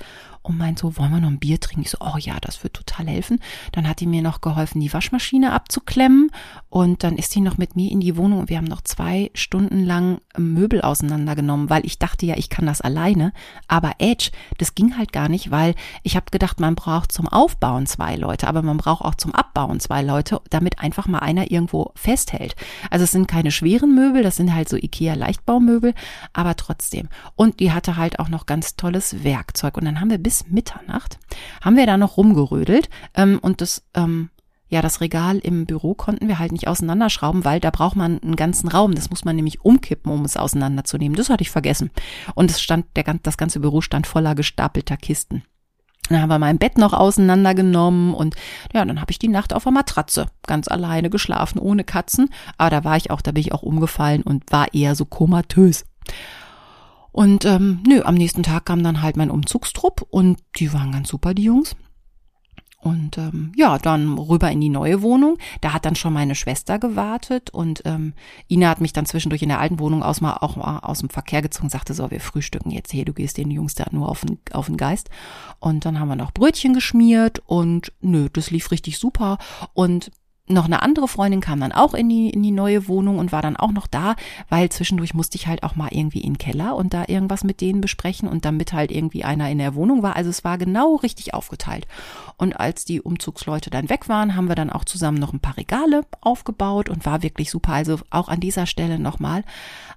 und meint so, wollen wir noch ein Bier trinken? Ich so, oh ja, das wird total helfen. Dann hat die mir noch geholfen, die Waschmaschine abzuklemmen und dann ist sie noch mit mir in die Wohnung und wir haben noch zwei Stunden lang Möbel auseinandergenommen, weil ich dachte ja, ich kann das alleine. Aber Edge, das ging halt gar nicht, weil ich habe gedacht, man braucht zum Aufbauen zwei Leute, aber man braucht auch zum Abbauen zwei Leute, damit einfach mal einer irgendwo festhält. Also es sind keine schweren Möbel, das sind halt so Ikea Leichtbaumöbel, aber trotzdem. Und die hatte halt auch noch ganz tolles Werkzeug und dann haben wir bis Mitternacht, haben wir da noch rumgerödelt ähm, und das, ähm, ja, das Regal im Büro konnten wir halt nicht auseinanderschrauben, weil da braucht man einen ganzen Raum. Das muss man nämlich umkippen, um es auseinanderzunehmen. Das hatte ich vergessen. Und es stand, der, das ganze Büro stand voller gestapelter Kisten. Dann haben wir mein Bett noch auseinandergenommen und ja, dann habe ich die Nacht auf der Matratze ganz alleine geschlafen, ohne Katzen. Aber da war ich auch, da bin ich auch umgefallen und war eher so komatös. Und ähm, nö, am nächsten Tag kam dann halt mein Umzugstrupp und die waren ganz super, die Jungs. Und ähm, ja, dann rüber in die neue Wohnung. Da hat dann schon meine Schwester gewartet und ähm, Ina hat mich dann zwischendurch in der alten Wohnung aus mal auch mal aus dem Verkehr gezogen, sagte so, wir frühstücken jetzt hier, du gehst den Jungs da nur auf den, auf den Geist. Und dann haben wir noch Brötchen geschmiert und nö, das lief richtig super. Und noch eine andere Freundin kam dann auch in die, in die neue Wohnung und war dann auch noch da, weil zwischendurch musste ich halt auch mal irgendwie in den Keller und da irgendwas mit denen besprechen und damit halt irgendwie einer in der Wohnung war. Also es war genau richtig aufgeteilt. Und als die Umzugsleute dann weg waren, haben wir dann auch zusammen noch ein paar Regale aufgebaut und war wirklich super. Also auch an dieser Stelle nochmal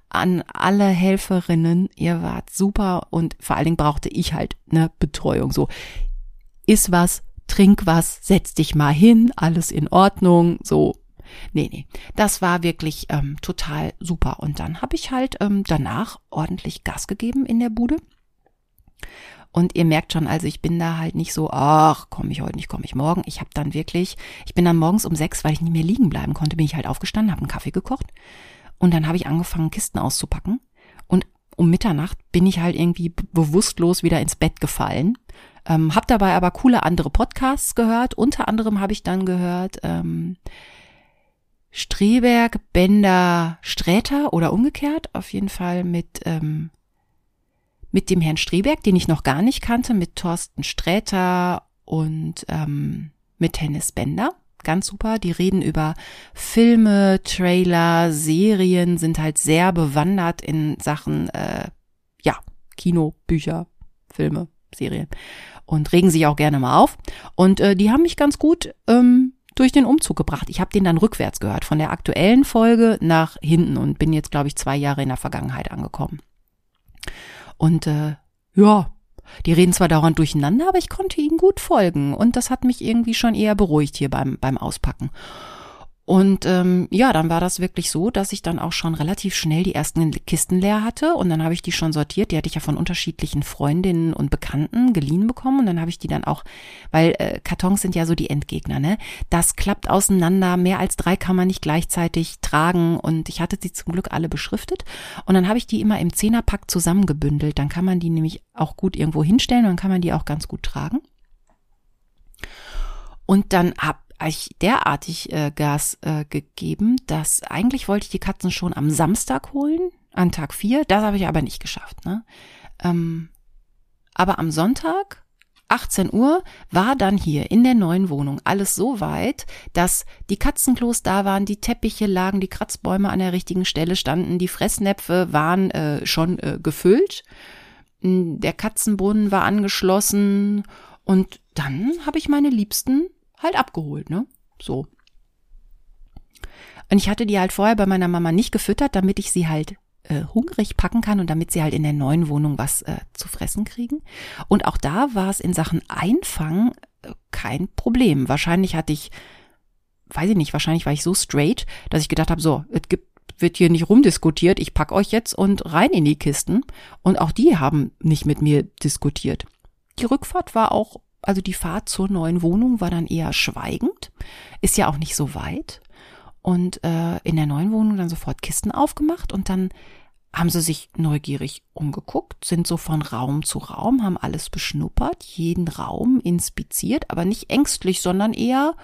an alle Helferinnen, ihr wart super und vor allen Dingen brauchte ich halt eine Betreuung. So, ist was, trink was, setz dich mal hin, alles in Ordnung, so. Nee, nee, das war wirklich ähm, total super. Und dann habe ich halt ähm, danach ordentlich Gas gegeben in der Bude. Und ihr merkt schon, also ich bin da halt nicht so, ach, komme ich heute nicht, komme ich morgen. Ich habe dann wirklich, ich bin dann morgens um sechs, weil ich nicht mehr liegen bleiben konnte, bin ich halt aufgestanden, habe einen Kaffee gekocht und dann habe ich angefangen, Kisten auszupacken. Und um Mitternacht bin ich halt irgendwie bewusstlos wieder ins Bett gefallen ähm, hab dabei aber coole andere Podcasts gehört. Unter anderem habe ich dann gehört ähm, Streberg, Bender, Sträter oder umgekehrt. Auf jeden Fall mit ähm, mit dem Herrn Streberg, den ich noch gar nicht kannte, mit Thorsten Sträter und ähm, mit Hennis Bender. Ganz super. Die reden über Filme, Trailer, Serien, sind halt sehr bewandert in Sachen, äh, ja, Kino, Bücher, Filme, Serien und regen sich auch gerne mal auf. Und äh, die haben mich ganz gut ähm, durch den Umzug gebracht. Ich habe den dann rückwärts gehört, von der aktuellen Folge nach hinten und bin jetzt, glaube ich, zwei Jahre in der Vergangenheit angekommen. Und äh, ja, die reden zwar dauernd durcheinander, aber ich konnte ihnen gut folgen und das hat mich irgendwie schon eher beruhigt hier beim, beim Auspacken. Und ähm, ja, dann war das wirklich so, dass ich dann auch schon relativ schnell die ersten Kisten leer hatte und dann habe ich die schon sortiert. Die hatte ich ja von unterschiedlichen Freundinnen und Bekannten geliehen bekommen und dann habe ich die dann auch, weil äh, Kartons sind ja so die Endgegner, ne? Das klappt auseinander, mehr als drei kann man nicht gleichzeitig tragen und ich hatte sie zum Glück alle beschriftet und dann habe ich die immer im Zehnerpack zusammengebündelt. Dann kann man die nämlich auch gut irgendwo hinstellen und dann kann man die auch ganz gut tragen. Und dann hab ich derartig äh, Gas äh, gegeben, dass eigentlich wollte ich die Katzen schon am Samstag holen, an Tag vier. Das habe ich aber nicht geschafft. Ne? Ähm, aber am Sonntag 18 Uhr war dann hier in der neuen Wohnung alles so weit, dass die Katzenklos da waren, die Teppiche lagen, die Kratzbäume an der richtigen Stelle standen, die Fressnäpfe waren äh, schon äh, gefüllt, der Katzenbrunnen war angeschlossen und dann habe ich meine Liebsten halt abgeholt, ne? So. Und ich hatte die halt vorher bei meiner Mama nicht gefüttert, damit ich sie halt äh, hungrig packen kann und damit sie halt in der neuen Wohnung was äh, zu fressen kriegen. Und auch da war es in Sachen Einfangen äh, kein Problem. Wahrscheinlich hatte ich, weiß ich nicht, wahrscheinlich war ich so straight, dass ich gedacht habe, so, es gibt wird hier nicht rumdiskutiert, ich pack euch jetzt und rein in die Kisten. Und auch die haben nicht mit mir diskutiert. Die Rückfahrt war auch also die Fahrt zur neuen Wohnung war dann eher schweigend, ist ja auch nicht so weit. Und äh, in der neuen Wohnung dann sofort Kisten aufgemacht und dann haben sie sich neugierig umgeguckt, sind so von Raum zu Raum, haben alles beschnuppert, jeden Raum inspiziert, aber nicht ängstlich, sondern eher,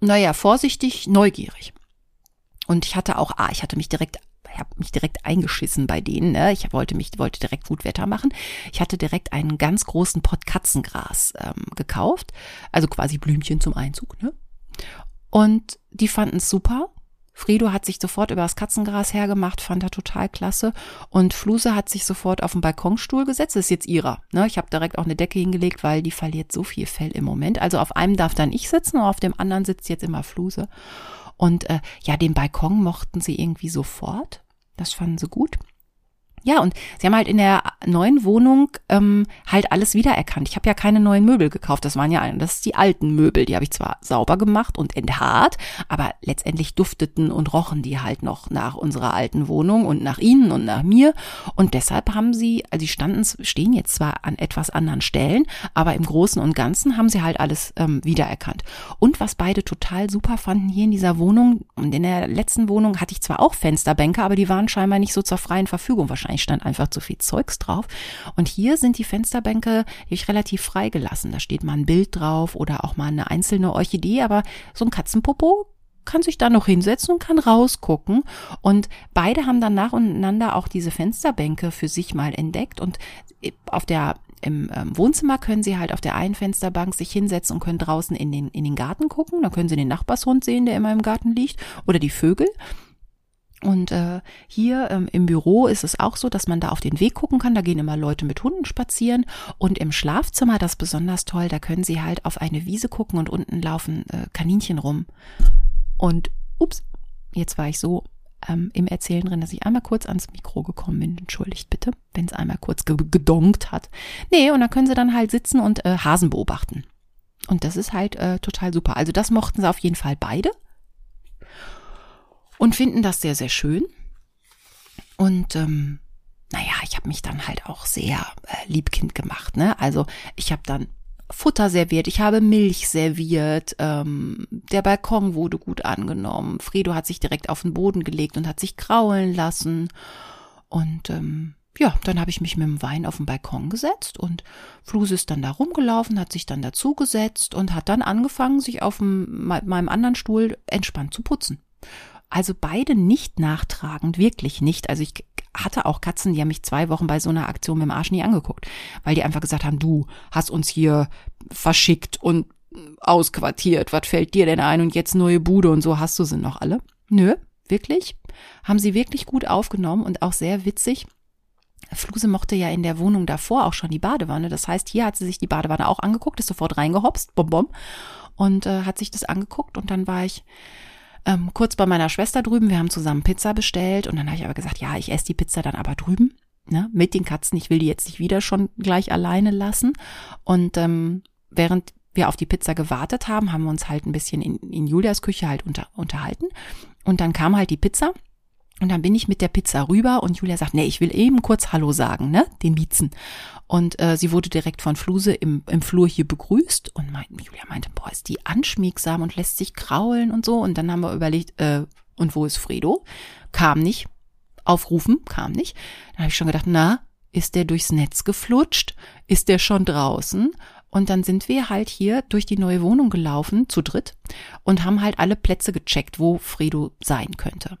naja, vorsichtig, neugierig. Und ich hatte auch, ah, ich hatte mich direkt habe mich direkt eingeschissen bei denen. Ne? Ich wollte mich wollte direkt gut Wetter machen. Ich hatte direkt einen ganz großen Pott Katzengras ähm, gekauft, also quasi Blümchen zum Einzug. Ne? Und die fanden es super. Fredo hat sich sofort über das Katzengras hergemacht, fand er total klasse. Und Fluse hat sich sofort auf den Balkonstuhl gesetzt. Das ist jetzt ihrer. Ne? Ich habe direkt auch eine Decke hingelegt, weil die verliert so viel Fell im Moment. Also auf einem darf dann ich sitzen und auf dem anderen sitzt jetzt immer Fluse. Und äh, ja, den Balkon mochten sie irgendwie sofort. Das fanden sie gut. Ja, und sie haben halt in der neuen Wohnung ähm, halt alles wiedererkannt. Ich habe ja keine neuen Möbel gekauft. Das waren ja das ist die alten Möbel. Die habe ich zwar sauber gemacht und enthaart, aber letztendlich dufteten und rochen die halt noch nach unserer alten Wohnung und nach ihnen und nach mir. Und deshalb haben sie, also die standen, stehen jetzt zwar an etwas anderen Stellen, aber im Großen und Ganzen haben sie halt alles ähm, wiedererkannt. Und was beide total super fanden hier in dieser Wohnung und in der letzten Wohnung hatte ich zwar auch Fensterbänke, aber die waren scheinbar nicht so zur freien Verfügung wahrscheinlich wahrscheinlich stand einfach zu viel Zeugs drauf. Und hier sind die Fensterbänke, ich relativ frei gelassen. Da steht mal ein Bild drauf oder auch mal eine einzelne Orchidee, aber so ein Katzenpopo kann sich da noch hinsetzen und kann rausgucken. Und beide haben dann nacheinander auch diese Fensterbänke für sich mal entdeckt. Und auf der im ähm, Wohnzimmer können sie halt auf der einen Fensterbank sich hinsetzen und können draußen in den, in den Garten gucken. Da können sie den Nachbarshund sehen, der immer im Garten liegt, oder die Vögel. Und äh, hier ähm, im Büro ist es auch so, dass man da auf den Weg gucken kann. Da gehen immer Leute mit Hunden spazieren. Und im Schlafzimmer, das ist besonders toll, da können sie halt auf eine Wiese gucken und unten laufen äh, Kaninchen rum. Und ups, jetzt war ich so ähm, im Erzählen drin, dass ich einmal kurz ans Mikro gekommen bin. Entschuldigt bitte, wenn es einmal kurz ge gedonkt hat. Nee, und da können sie dann halt sitzen und äh, Hasen beobachten. Und das ist halt äh, total super. Also das mochten sie auf jeden Fall beide und finden das sehr, sehr schön. Und ähm, naja, ich habe mich dann halt auch sehr äh, liebkind gemacht. Ne? Also ich habe dann Futter serviert, ich habe Milch serviert, ähm, der Balkon wurde gut angenommen. Fredo hat sich direkt auf den Boden gelegt und hat sich kraulen lassen. Und ähm, ja, dann habe ich mich mit dem Wein auf den Balkon gesetzt und Flus ist dann da rumgelaufen, hat sich dann dazugesetzt und hat dann angefangen, sich auf dem, meinem anderen Stuhl entspannt zu putzen. Also beide nicht nachtragend, wirklich nicht. Also ich hatte auch Katzen, die haben mich zwei Wochen bei so einer Aktion mit dem Arsch nie angeguckt, weil die einfach gesagt haben, du hast uns hier verschickt und ausquartiert, was fällt dir denn ein und jetzt neue Bude und so hast du sie noch alle? Nö, wirklich? Haben sie wirklich gut aufgenommen und auch sehr witzig. Fluse mochte ja in der Wohnung davor auch schon die Badewanne. Das heißt, hier hat sie sich die Badewanne auch angeguckt, ist sofort reingehopst, bom bom, und äh, hat sich das angeguckt und dann war ich ähm, kurz bei meiner Schwester drüben. Wir haben zusammen Pizza bestellt und dann habe ich aber gesagt, ja, ich esse die Pizza dann aber drüben. Ne, mit den Katzen. Ich will die jetzt nicht wieder schon gleich alleine lassen. Und ähm, während wir auf die Pizza gewartet haben, haben wir uns halt ein bisschen in, in Julias Küche halt unter, unterhalten. Und dann kam halt die Pizza und dann bin ich mit der Pizza rüber und Julia sagt, nee, ich will eben kurz Hallo sagen, ne, den Miezen. Und äh, sie wurde direkt von Fluse im, im Flur hier begrüßt und mein, Julia meinte, boah, ist die anschmiegsam und lässt sich kraulen und so. Und dann haben wir überlegt, äh, und wo ist Fredo? Kam nicht. Aufrufen, kam nicht. Dann habe ich schon gedacht, na, ist der durchs Netz geflutscht? Ist der schon draußen? Und dann sind wir halt hier durch die neue Wohnung gelaufen, zu dritt, und haben halt alle Plätze gecheckt, wo Fredo sein könnte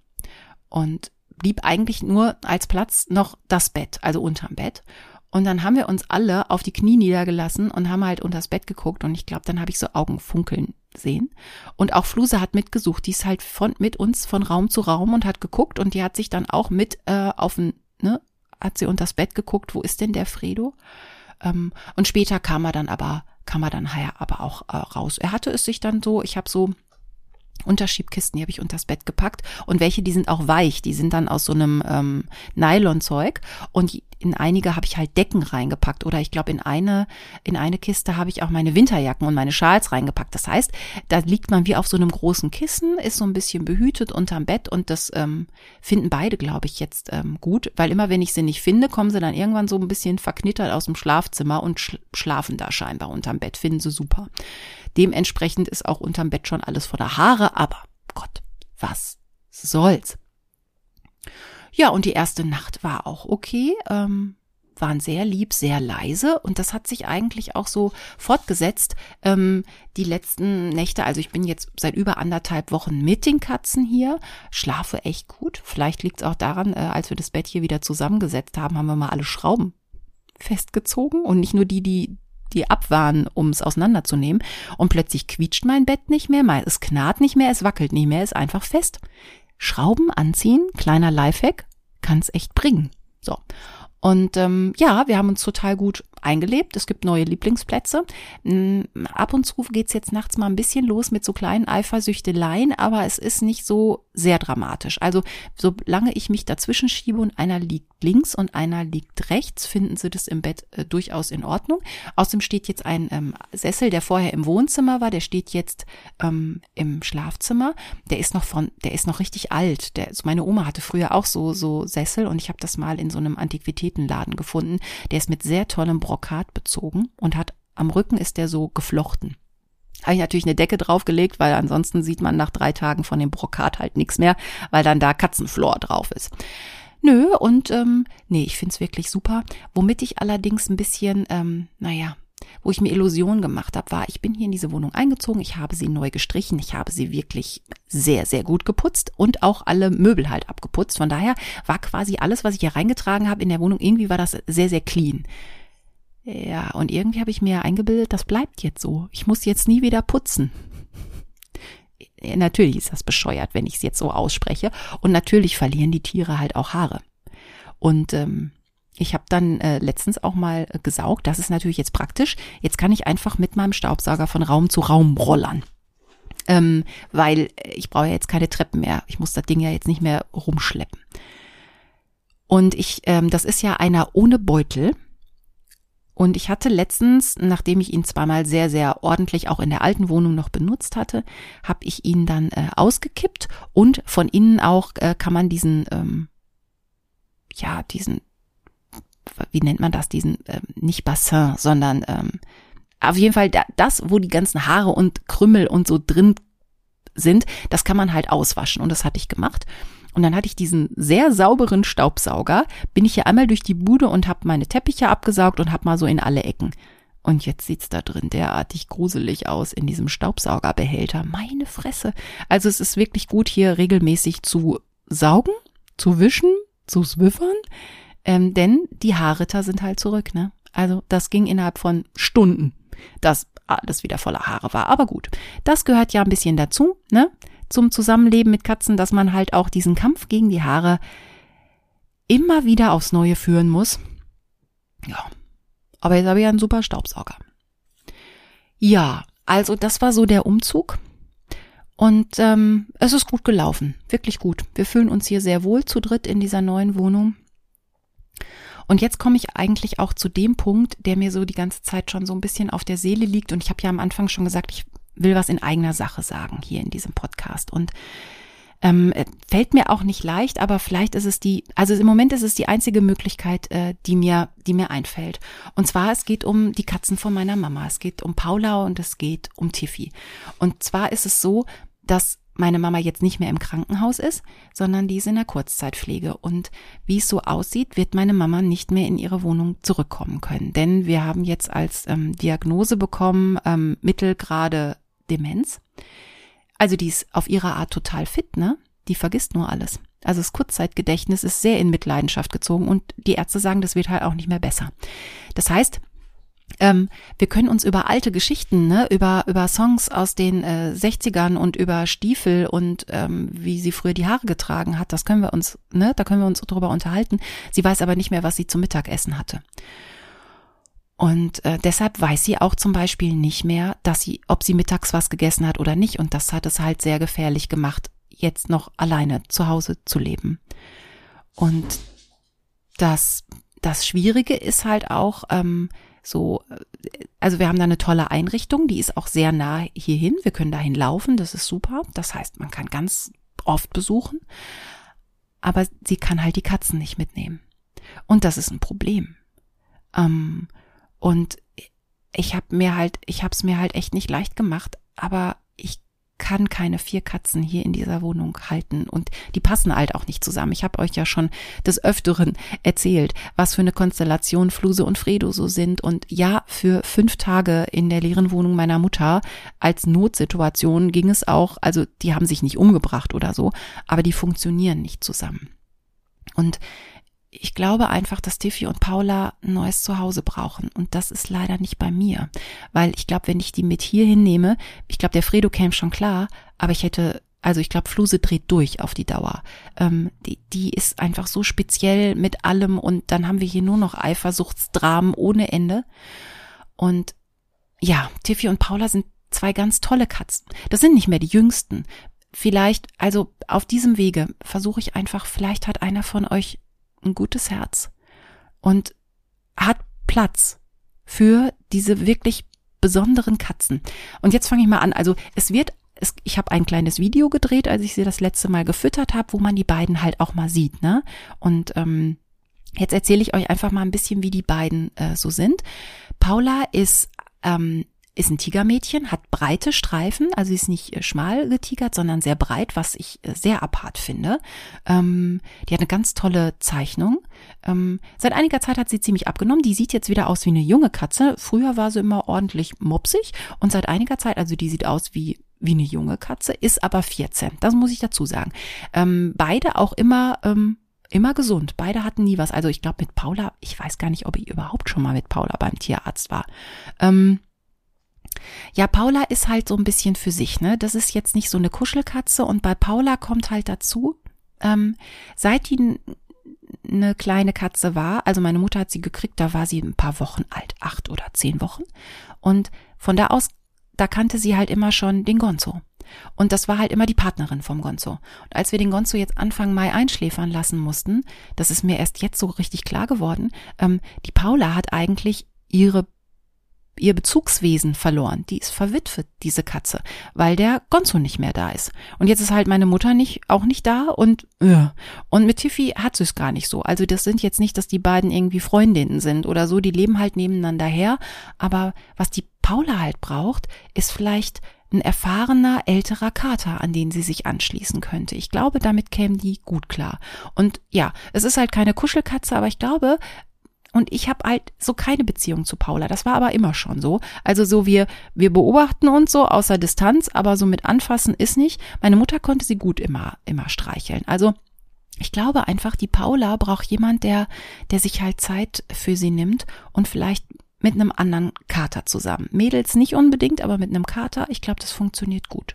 und blieb eigentlich nur als Platz noch das Bett, also unterm Bett. Und dann haben wir uns alle auf die Knie niedergelassen und haben halt unters Bett geguckt und ich glaube, dann habe ich so Augen funkeln sehen. Und auch Fluse hat mitgesucht, die ist halt von, mit uns von Raum zu Raum und hat geguckt und die hat sich dann auch mit äh, auf ein, ne, hat sie unters Bett geguckt, wo ist denn der Fredo? Ähm, und später kam er dann aber, kam er dann aber auch äh, raus. Er hatte es sich dann so, ich habe so Unterschiebkisten, die habe ich unters Bett gepackt. Und welche, die sind auch weich, die sind dann aus so einem ähm, Nylonzeug. Und in einige habe ich halt Decken reingepackt oder ich glaube in eine in eine Kiste habe ich auch meine Winterjacken und meine Schals reingepackt. Das heißt, da liegt man wie auf so einem großen Kissen, ist so ein bisschen behütet unterm Bett und das ähm, finden beide, glaube ich, jetzt ähm, gut, weil immer wenn ich sie nicht finde, kommen sie dann irgendwann so ein bisschen verknittert aus dem Schlafzimmer und sch schlafen da scheinbar unterm Bett, finden sie super. Dementsprechend ist auch unterm Bett schon alles voller Haare, aber Gott, was soll's? Ja, und die erste Nacht war auch okay. Ähm, waren sehr lieb, sehr leise und das hat sich eigentlich auch so fortgesetzt. Ähm, die letzten Nächte, also ich bin jetzt seit über anderthalb Wochen mit den Katzen hier, schlafe echt gut. Vielleicht liegt es auch daran, äh, als wir das Bett hier wieder zusammengesetzt haben, haben wir mal alle Schrauben festgezogen und nicht nur die, die die ab waren, um es auseinanderzunehmen. Und plötzlich quietscht mein Bett nicht mehr, es knarrt nicht mehr, es wackelt nicht mehr, ist einfach fest. Schrauben anziehen, kleiner Lifehack, kann's echt bringen. So. Und ähm, ja, wir haben uns total gut eingelebt. Es gibt neue Lieblingsplätze. Mm, ab und zu geht's jetzt nachts mal ein bisschen los mit so kleinen Eifersüchteleien, aber es ist nicht so sehr dramatisch. Also solange ich mich dazwischen schiebe und einer liegt links und einer liegt rechts, finden sie das im Bett äh, durchaus in Ordnung. Außerdem steht jetzt ein ähm, Sessel, der vorher im Wohnzimmer war, der steht jetzt ähm, im Schlafzimmer. Der ist noch von, der ist noch richtig alt. Der, also meine Oma hatte früher auch so so Sessel und ich habe das mal in so einem Antiquitätenladen gefunden. Der ist mit sehr tollem Brokat bezogen und hat am Rücken ist der so geflochten. Habe ich natürlich eine Decke draufgelegt, weil ansonsten sieht man nach drei Tagen von dem Brokat halt nichts mehr, weil dann da Katzenflor drauf ist. Nö, und ähm, nee, ich find's wirklich super. Womit ich allerdings ein bisschen, ähm, naja, wo ich mir Illusionen gemacht habe, war, ich bin hier in diese Wohnung eingezogen, ich habe sie neu gestrichen, ich habe sie wirklich sehr, sehr gut geputzt und auch alle Möbel halt abgeputzt. Von daher war quasi alles, was ich hier reingetragen habe in der Wohnung, irgendwie war das sehr, sehr clean Ja, und irgendwie habe ich mir eingebildet, das bleibt jetzt so. Ich muss jetzt nie wieder putzen. Natürlich ist das bescheuert, wenn ich es jetzt so ausspreche. Und natürlich verlieren die Tiere halt auch Haare. Und ähm, ich habe dann äh, letztens auch mal äh, gesaugt. Das ist natürlich jetzt praktisch. Jetzt kann ich einfach mit meinem Staubsauger von Raum zu Raum rollern. Ähm, weil ich brauche ja jetzt keine Treppen mehr. Ich muss das Ding ja jetzt nicht mehr rumschleppen. Und ich, ähm, das ist ja einer ohne Beutel. Und ich hatte letztens, nachdem ich ihn zweimal sehr, sehr ordentlich auch in der alten Wohnung noch benutzt hatte, habe ich ihn dann äh, ausgekippt und von innen auch äh, kann man diesen, ähm, ja, diesen, wie nennt man das, diesen, ähm, nicht Bassin, sondern ähm, auf jeden Fall da, das, wo die ganzen Haare und Krümmel und so drin sind, das kann man halt auswaschen und das hatte ich gemacht. Und dann hatte ich diesen sehr sauberen Staubsauger, bin ich hier einmal durch die Bude und habe meine Teppiche abgesaugt und habe mal so in alle Ecken. Und jetzt sieht's da drin derartig gruselig aus in diesem Staubsaugerbehälter. Meine Fresse. Also es ist wirklich gut, hier regelmäßig zu saugen, zu wischen, zu swiffern, ähm, denn die Haarritter sind halt zurück, ne? Also das ging innerhalb von Stunden, dass alles wieder voller Haare war. Aber gut, das gehört ja ein bisschen dazu, ne? Zum Zusammenleben mit Katzen, dass man halt auch diesen Kampf gegen die Haare immer wieder aufs Neue führen muss. Ja, aber jetzt habe ich einen super Staubsauger. Ja, also das war so der Umzug. Und ähm, es ist gut gelaufen, wirklich gut. Wir fühlen uns hier sehr wohl zu dritt in dieser neuen Wohnung. Und jetzt komme ich eigentlich auch zu dem Punkt, der mir so die ganze Zeit schon so ein bisschen auf der Seele liegt. Und ich habe ja am Anfang schon gesagt, ich will was in eigener Sache sagen hier in diesem Podcast. Und ähm, fällt mir auch nicht leicht, aber vielleicht ist es die, also im Moment ist es die einzige Möglichkeit, äh, die mir, die mir einfällt. Und zwar, es geht um die Katzen von meiner Mama. Es geht um Paula und es geht um Tiffy. Und zwar ist es so, dass meine Mama jetzt nicht mehr im Krankenhaus ist, sondern die ist in der Kurzzeitpflege. Und wie es so aussieht, wird meine Mama nicht mehr in ihre Wohnung zurückkommen können. Denn wir haben jetzt als ähm, Diagnose bekommen, ähm, mittelgrade Demenz. Also die ist auf ihre Art total fit, ne? Die vergisst nur alles. Also das Kurzzeitgedächtnis ist sehr in Mitleidenschaft gezogen und die Ärzte sagen, das wird halt auch nicht mehr besser. Das heißt, ähm, wir können uns über alte Geschichten, ne, über, über Songs aus den äh, 60ern und über Stiefel und ähm, wie sie früher die Haare getragen hat, das können wir uns, ne, da können wir uns drüber unterhalten. Sie weiß aber nicht mehr, was sie zum Mittagessen hatte. Und äh, deshalb weiß sie auch zum Beispiel nicht mehr, dass sie, ob sie mittags was gegessen hat oder nicht. Und das hat es halt sehr gefährlich gemacht, jetzt noch alleine zu Hause zu leben. Und das, das Schwierige ist halt auch ähm, so, äh, also wir haben da eine tolle Einrichtung, die ist auch sehr nah hierhin. Wir können dahin laufen, das ist super. Das heißt, man kann ganz oft besuchen. Aber sie kann halt die Katzen nicht mitnehmen. Und das ist ein Problem. Ähm, und ich habe mir halt, ich habe es mir halt echt nicht leicht gemacht, aber ich kann keine vier Katzen hier in dieser Wohnung halten und die passen halt auch nicht zusammen. Ich habe euch ja schon des Öfteren erzählt, was für eine Konstellation Fluse und Fredo so sind und ja, für fünf Tage in der leeren Wohnung meiner Mutter als Notsituation ging es auch, also die haben sich nicht umgebracht oder so, aber die funktionieren nicht zusammen. Und ich glaube einfach, dass Tiffy und Paula ein neues Zuhause brauchen. Und das ist leider nicht bei mir. Weil ich glaube, wenn ich die mit hier hinnehme, ich glaube, der Fredo käme schon klar, aber ich hätte, also ich glaube, Fluse dreht durch auf die Dauer. Ähm, die, die ist einfach so speziell mit allem und dann haben wir hier nur noch Eifersuchtsdramen ohne Ende. Und ja, Tiffy und Paula sind zwei ganz tolle Katzen. Das sind nicht mehr die jüngsten. Vielleicht, also auf diesem Wege versuche ich einfach, vielleicht hat einer von euch ein gutes Herz und hat Platz für diese wirklich besonderen Katzen. Und jetzt fange ich mal an. Also es wird, es, ich habe ein kleines Video gedreht, als ich sie das letzte Mal gefüttert habe, wo man die beiden halt auch mal sieht. Ne? Und ähm, jetzt erzähle ich euch einfach mal ein bisschen, wie die beiden äh, so sind. Paula ist ähm, ist ein Tigermädchen, hat breite Streifen, also sie ist nicht äh, schmal getigert, sondern sehr breit, was ich äh, sehr apart finde. Ähm, die hat eine ganz tolle Zeichnung. Ähm, seit einiger Zeit hat sie ziemlich abgenommen. Die sieht jetzt wieder aus wie eine junge Katze. Früher war sie immer ordentlich mopsig und seit einiger Zeit, also die sieht aus wie wie eine junge Katze, ist aber 14. Das muss ich dazu sagen. Ähm, beide auch immer ähm, immer gesund. Beide hatten nie was. Also ich glaube mit Paula, ich weiß gar nicht, ob ich überhaupt schon mal mit Paula beim Tierarzt war. Ähm, ja, Paula ist halt so ein bisschen für sich, ne? Das ist jetzt nicht so eine Kuschelkatze und bei Paula kommt halt dazu, ähm, seit die eine kleine Katze war, also meine Mutter hat sie gekriegt, da war sie ein paar Wochen alt, acht oder zehn Wochen. Und von da aus, da kannte sie halt immer schon den Gonzo. Und das war halt immer die Partnerin vom Gonzo. Und als wir den Gonzo jetzt Anfang Mai einschläfern lassen mussten, das ist mir erst jetzt so richtig klar geworden, ähm, die Paula hat eigentlich ihre ihr Bezugswesen verloren. Die ist verwitwet, diese Katze, weil der Gonzo nicht mehr da ist. Und jetzt ist halt meine Mutter nicht, auch nicht da und, äh. und mit Tiffy hat sie es gar nicht so. Also das sind jetzt nicht, dass die beiden irgendwie Freundinnen sind oder so, die leben halt nebeneinander her. Aber was die Paula halt braucht, ist vielleicht ein erfahrener, älterer Kater, an den sie sich anschließen könnte. Ich glaube, damit kämen die gut klar. Und ja, es ist halt keine Kuschelkatze, aber ich glaube, und ich habe halt so keine Beziehung zu Paula. Das war aber immer schon so. Also so wir, wir beobachten uns so außer Distanz, aber so mit anfassen ist nicht. Meine Mutter konnte sie gut immer, immer streicheln. Also ich glaube einfach, die Paula braucht jemand, der, der sich halt Zeit für sie nimmt und vielleicht mit einem anderen Kater zusammen. Mädels nicht unbedingt, aber mit einem Kater, ich glaube, das funktioniert gut.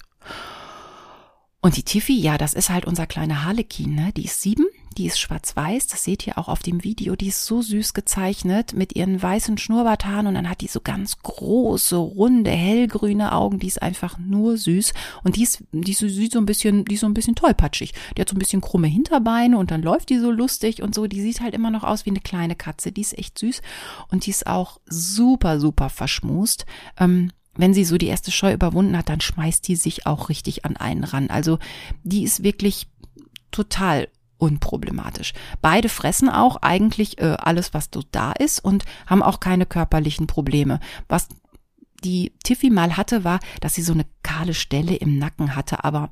Und die Tiffy, ja, das ist halt unser kleiner Harlekin, ne? Die ist sieben, die ist schwarz-weiß, das seht ihr auch auf dem Video, die ist so süß gezeichnet mit ihren weißen Schnurrbarthaaren und dann hat die so ganz große, runde, hellgrüne Augen, die ist einfach nur süß. Und die ist, die sieht so ein bisschen, die ist so ein bisschen tollpatschig. Die hat so ein bisschen krumme Hinterbeine und dann läuft die so lustig und so, die sieht halt immer noch aus wie eine kleine Katze, die ist echt süß. Und die ist auch super, super verschmust. Ähm, wenn sie so die erste Scheu überwunden hat, dann schmeißt die sich auch richtig an einen ran. Also die ist wirklich total unproblematisch. Beide fressen auch eigentlich äh, alles, was so da ist und haben auch keine körperlichen Probleme. Was die Tiffy mal hatte, war, dass sie so eine kahle Stelle im Nacken hatte, aber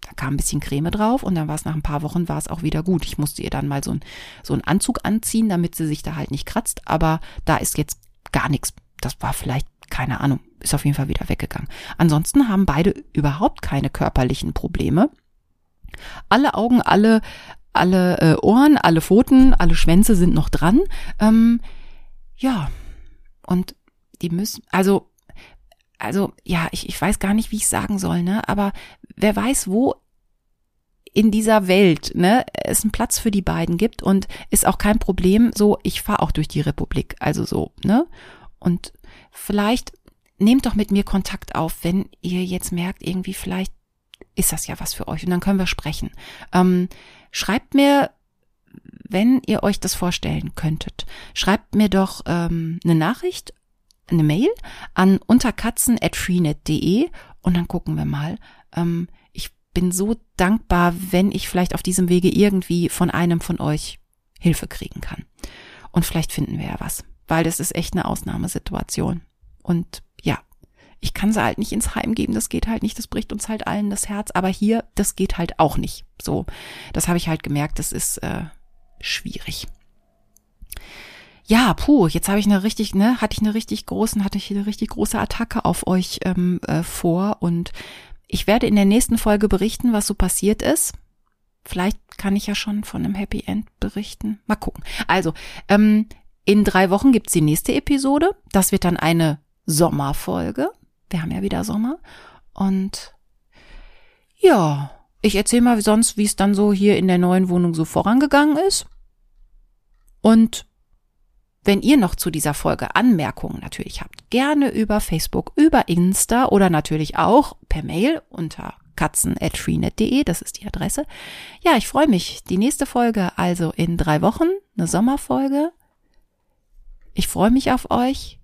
da kam ein bisschen Creme drauf und dann war es nach ein paar Wochen war es auch wieder gut. Ich musste ihr dann mal so, ein, so einen Anzug anziehen, damit sie sich da halt nicht kratzt, aber da ist jetzt gar nichts. Das war vielleicht, keine Ahnung, ist auf jeden Fall wieder weggegangen. Ansonsten haben beide überhaupt keine körperlichen Probleme. Alle Augen, alle, alle äh, Ohren, alle Pfoten, alle Schwänze sind noch dran. Ähm, ja, und die müssen, also, also, ja, ich, ich weiß gar nicht, wie ich sagen soll, ne, aber wer weiß, wo in dieser Welt, ne, es einen Platz für die beiden gibt und ist auch kein Problem, so, ich fahre auch durch die Republik, also so, ne, und vielleicht nehmt doch mit mir Kontakt auf, wenn ihr jetzt merkt, irgendwie vielleicht ist das ja was für euch und dann können wir sprechen. Ähm, schreibt mir, wenn ihr euch das vorstellen könntet, schreibt mir doch ähm, eine Nachricht, eine Mail an unterkatzen.freenet.de und dann gucken wir mal. Ähm, ich bin so dankbar, wenn ich vielleicht auf diesem Wege irgendwie von einem von euch Hilfe kriegen kann. Und vielleicht finden wir ja was, weil das ist echt eine Ausnahmesituation. Und ich kann sie halt nicht ins Heim geben, das geht halt nicht, das bricht uns halt allen das Herz, aber hier, das geht halt auch nicht. So, das habe ich halt gemerkt, das ist äh, schwierig. Ja, puh, jetzt habe ich eine richtig, ne, hatte ich eine richtig großen, hatte ich eine richtig große Attacke auf euch ähm, äh, vor und ich werde in der nächsten Folge berichten, was so passiert ist. Vielleicht kann ich ja schon von einem Happy End berichten. Mal gucken. Also, ähm, in drei Wochen gibt's die nächste Episode. Das wird dann eine Sommerfolge. Wir haben ja wieder Sommer. Und ja, ich erzähle mal sonst, wie es dann so hier in der neuen Wohnung so vorangegangen ist. Und wenn ihr noch zu dieser Folge Anmerkungen natürlich habt, gerne über Facebook, über Insta oder natürlich auch per Mail unter katzen.freenet.de, das ist die Adresse. Ja, ich freue mich. Die nächste Folge also in drei Wochen, eine Sommerfolge. Ich freue mich auf euch.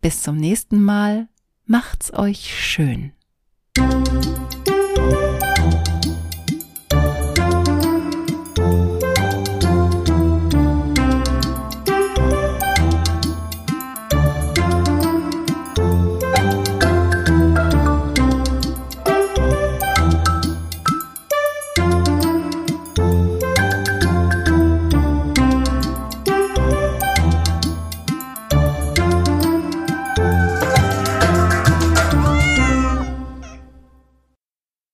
Bis zum nächsten Mal. Macht's euch schön.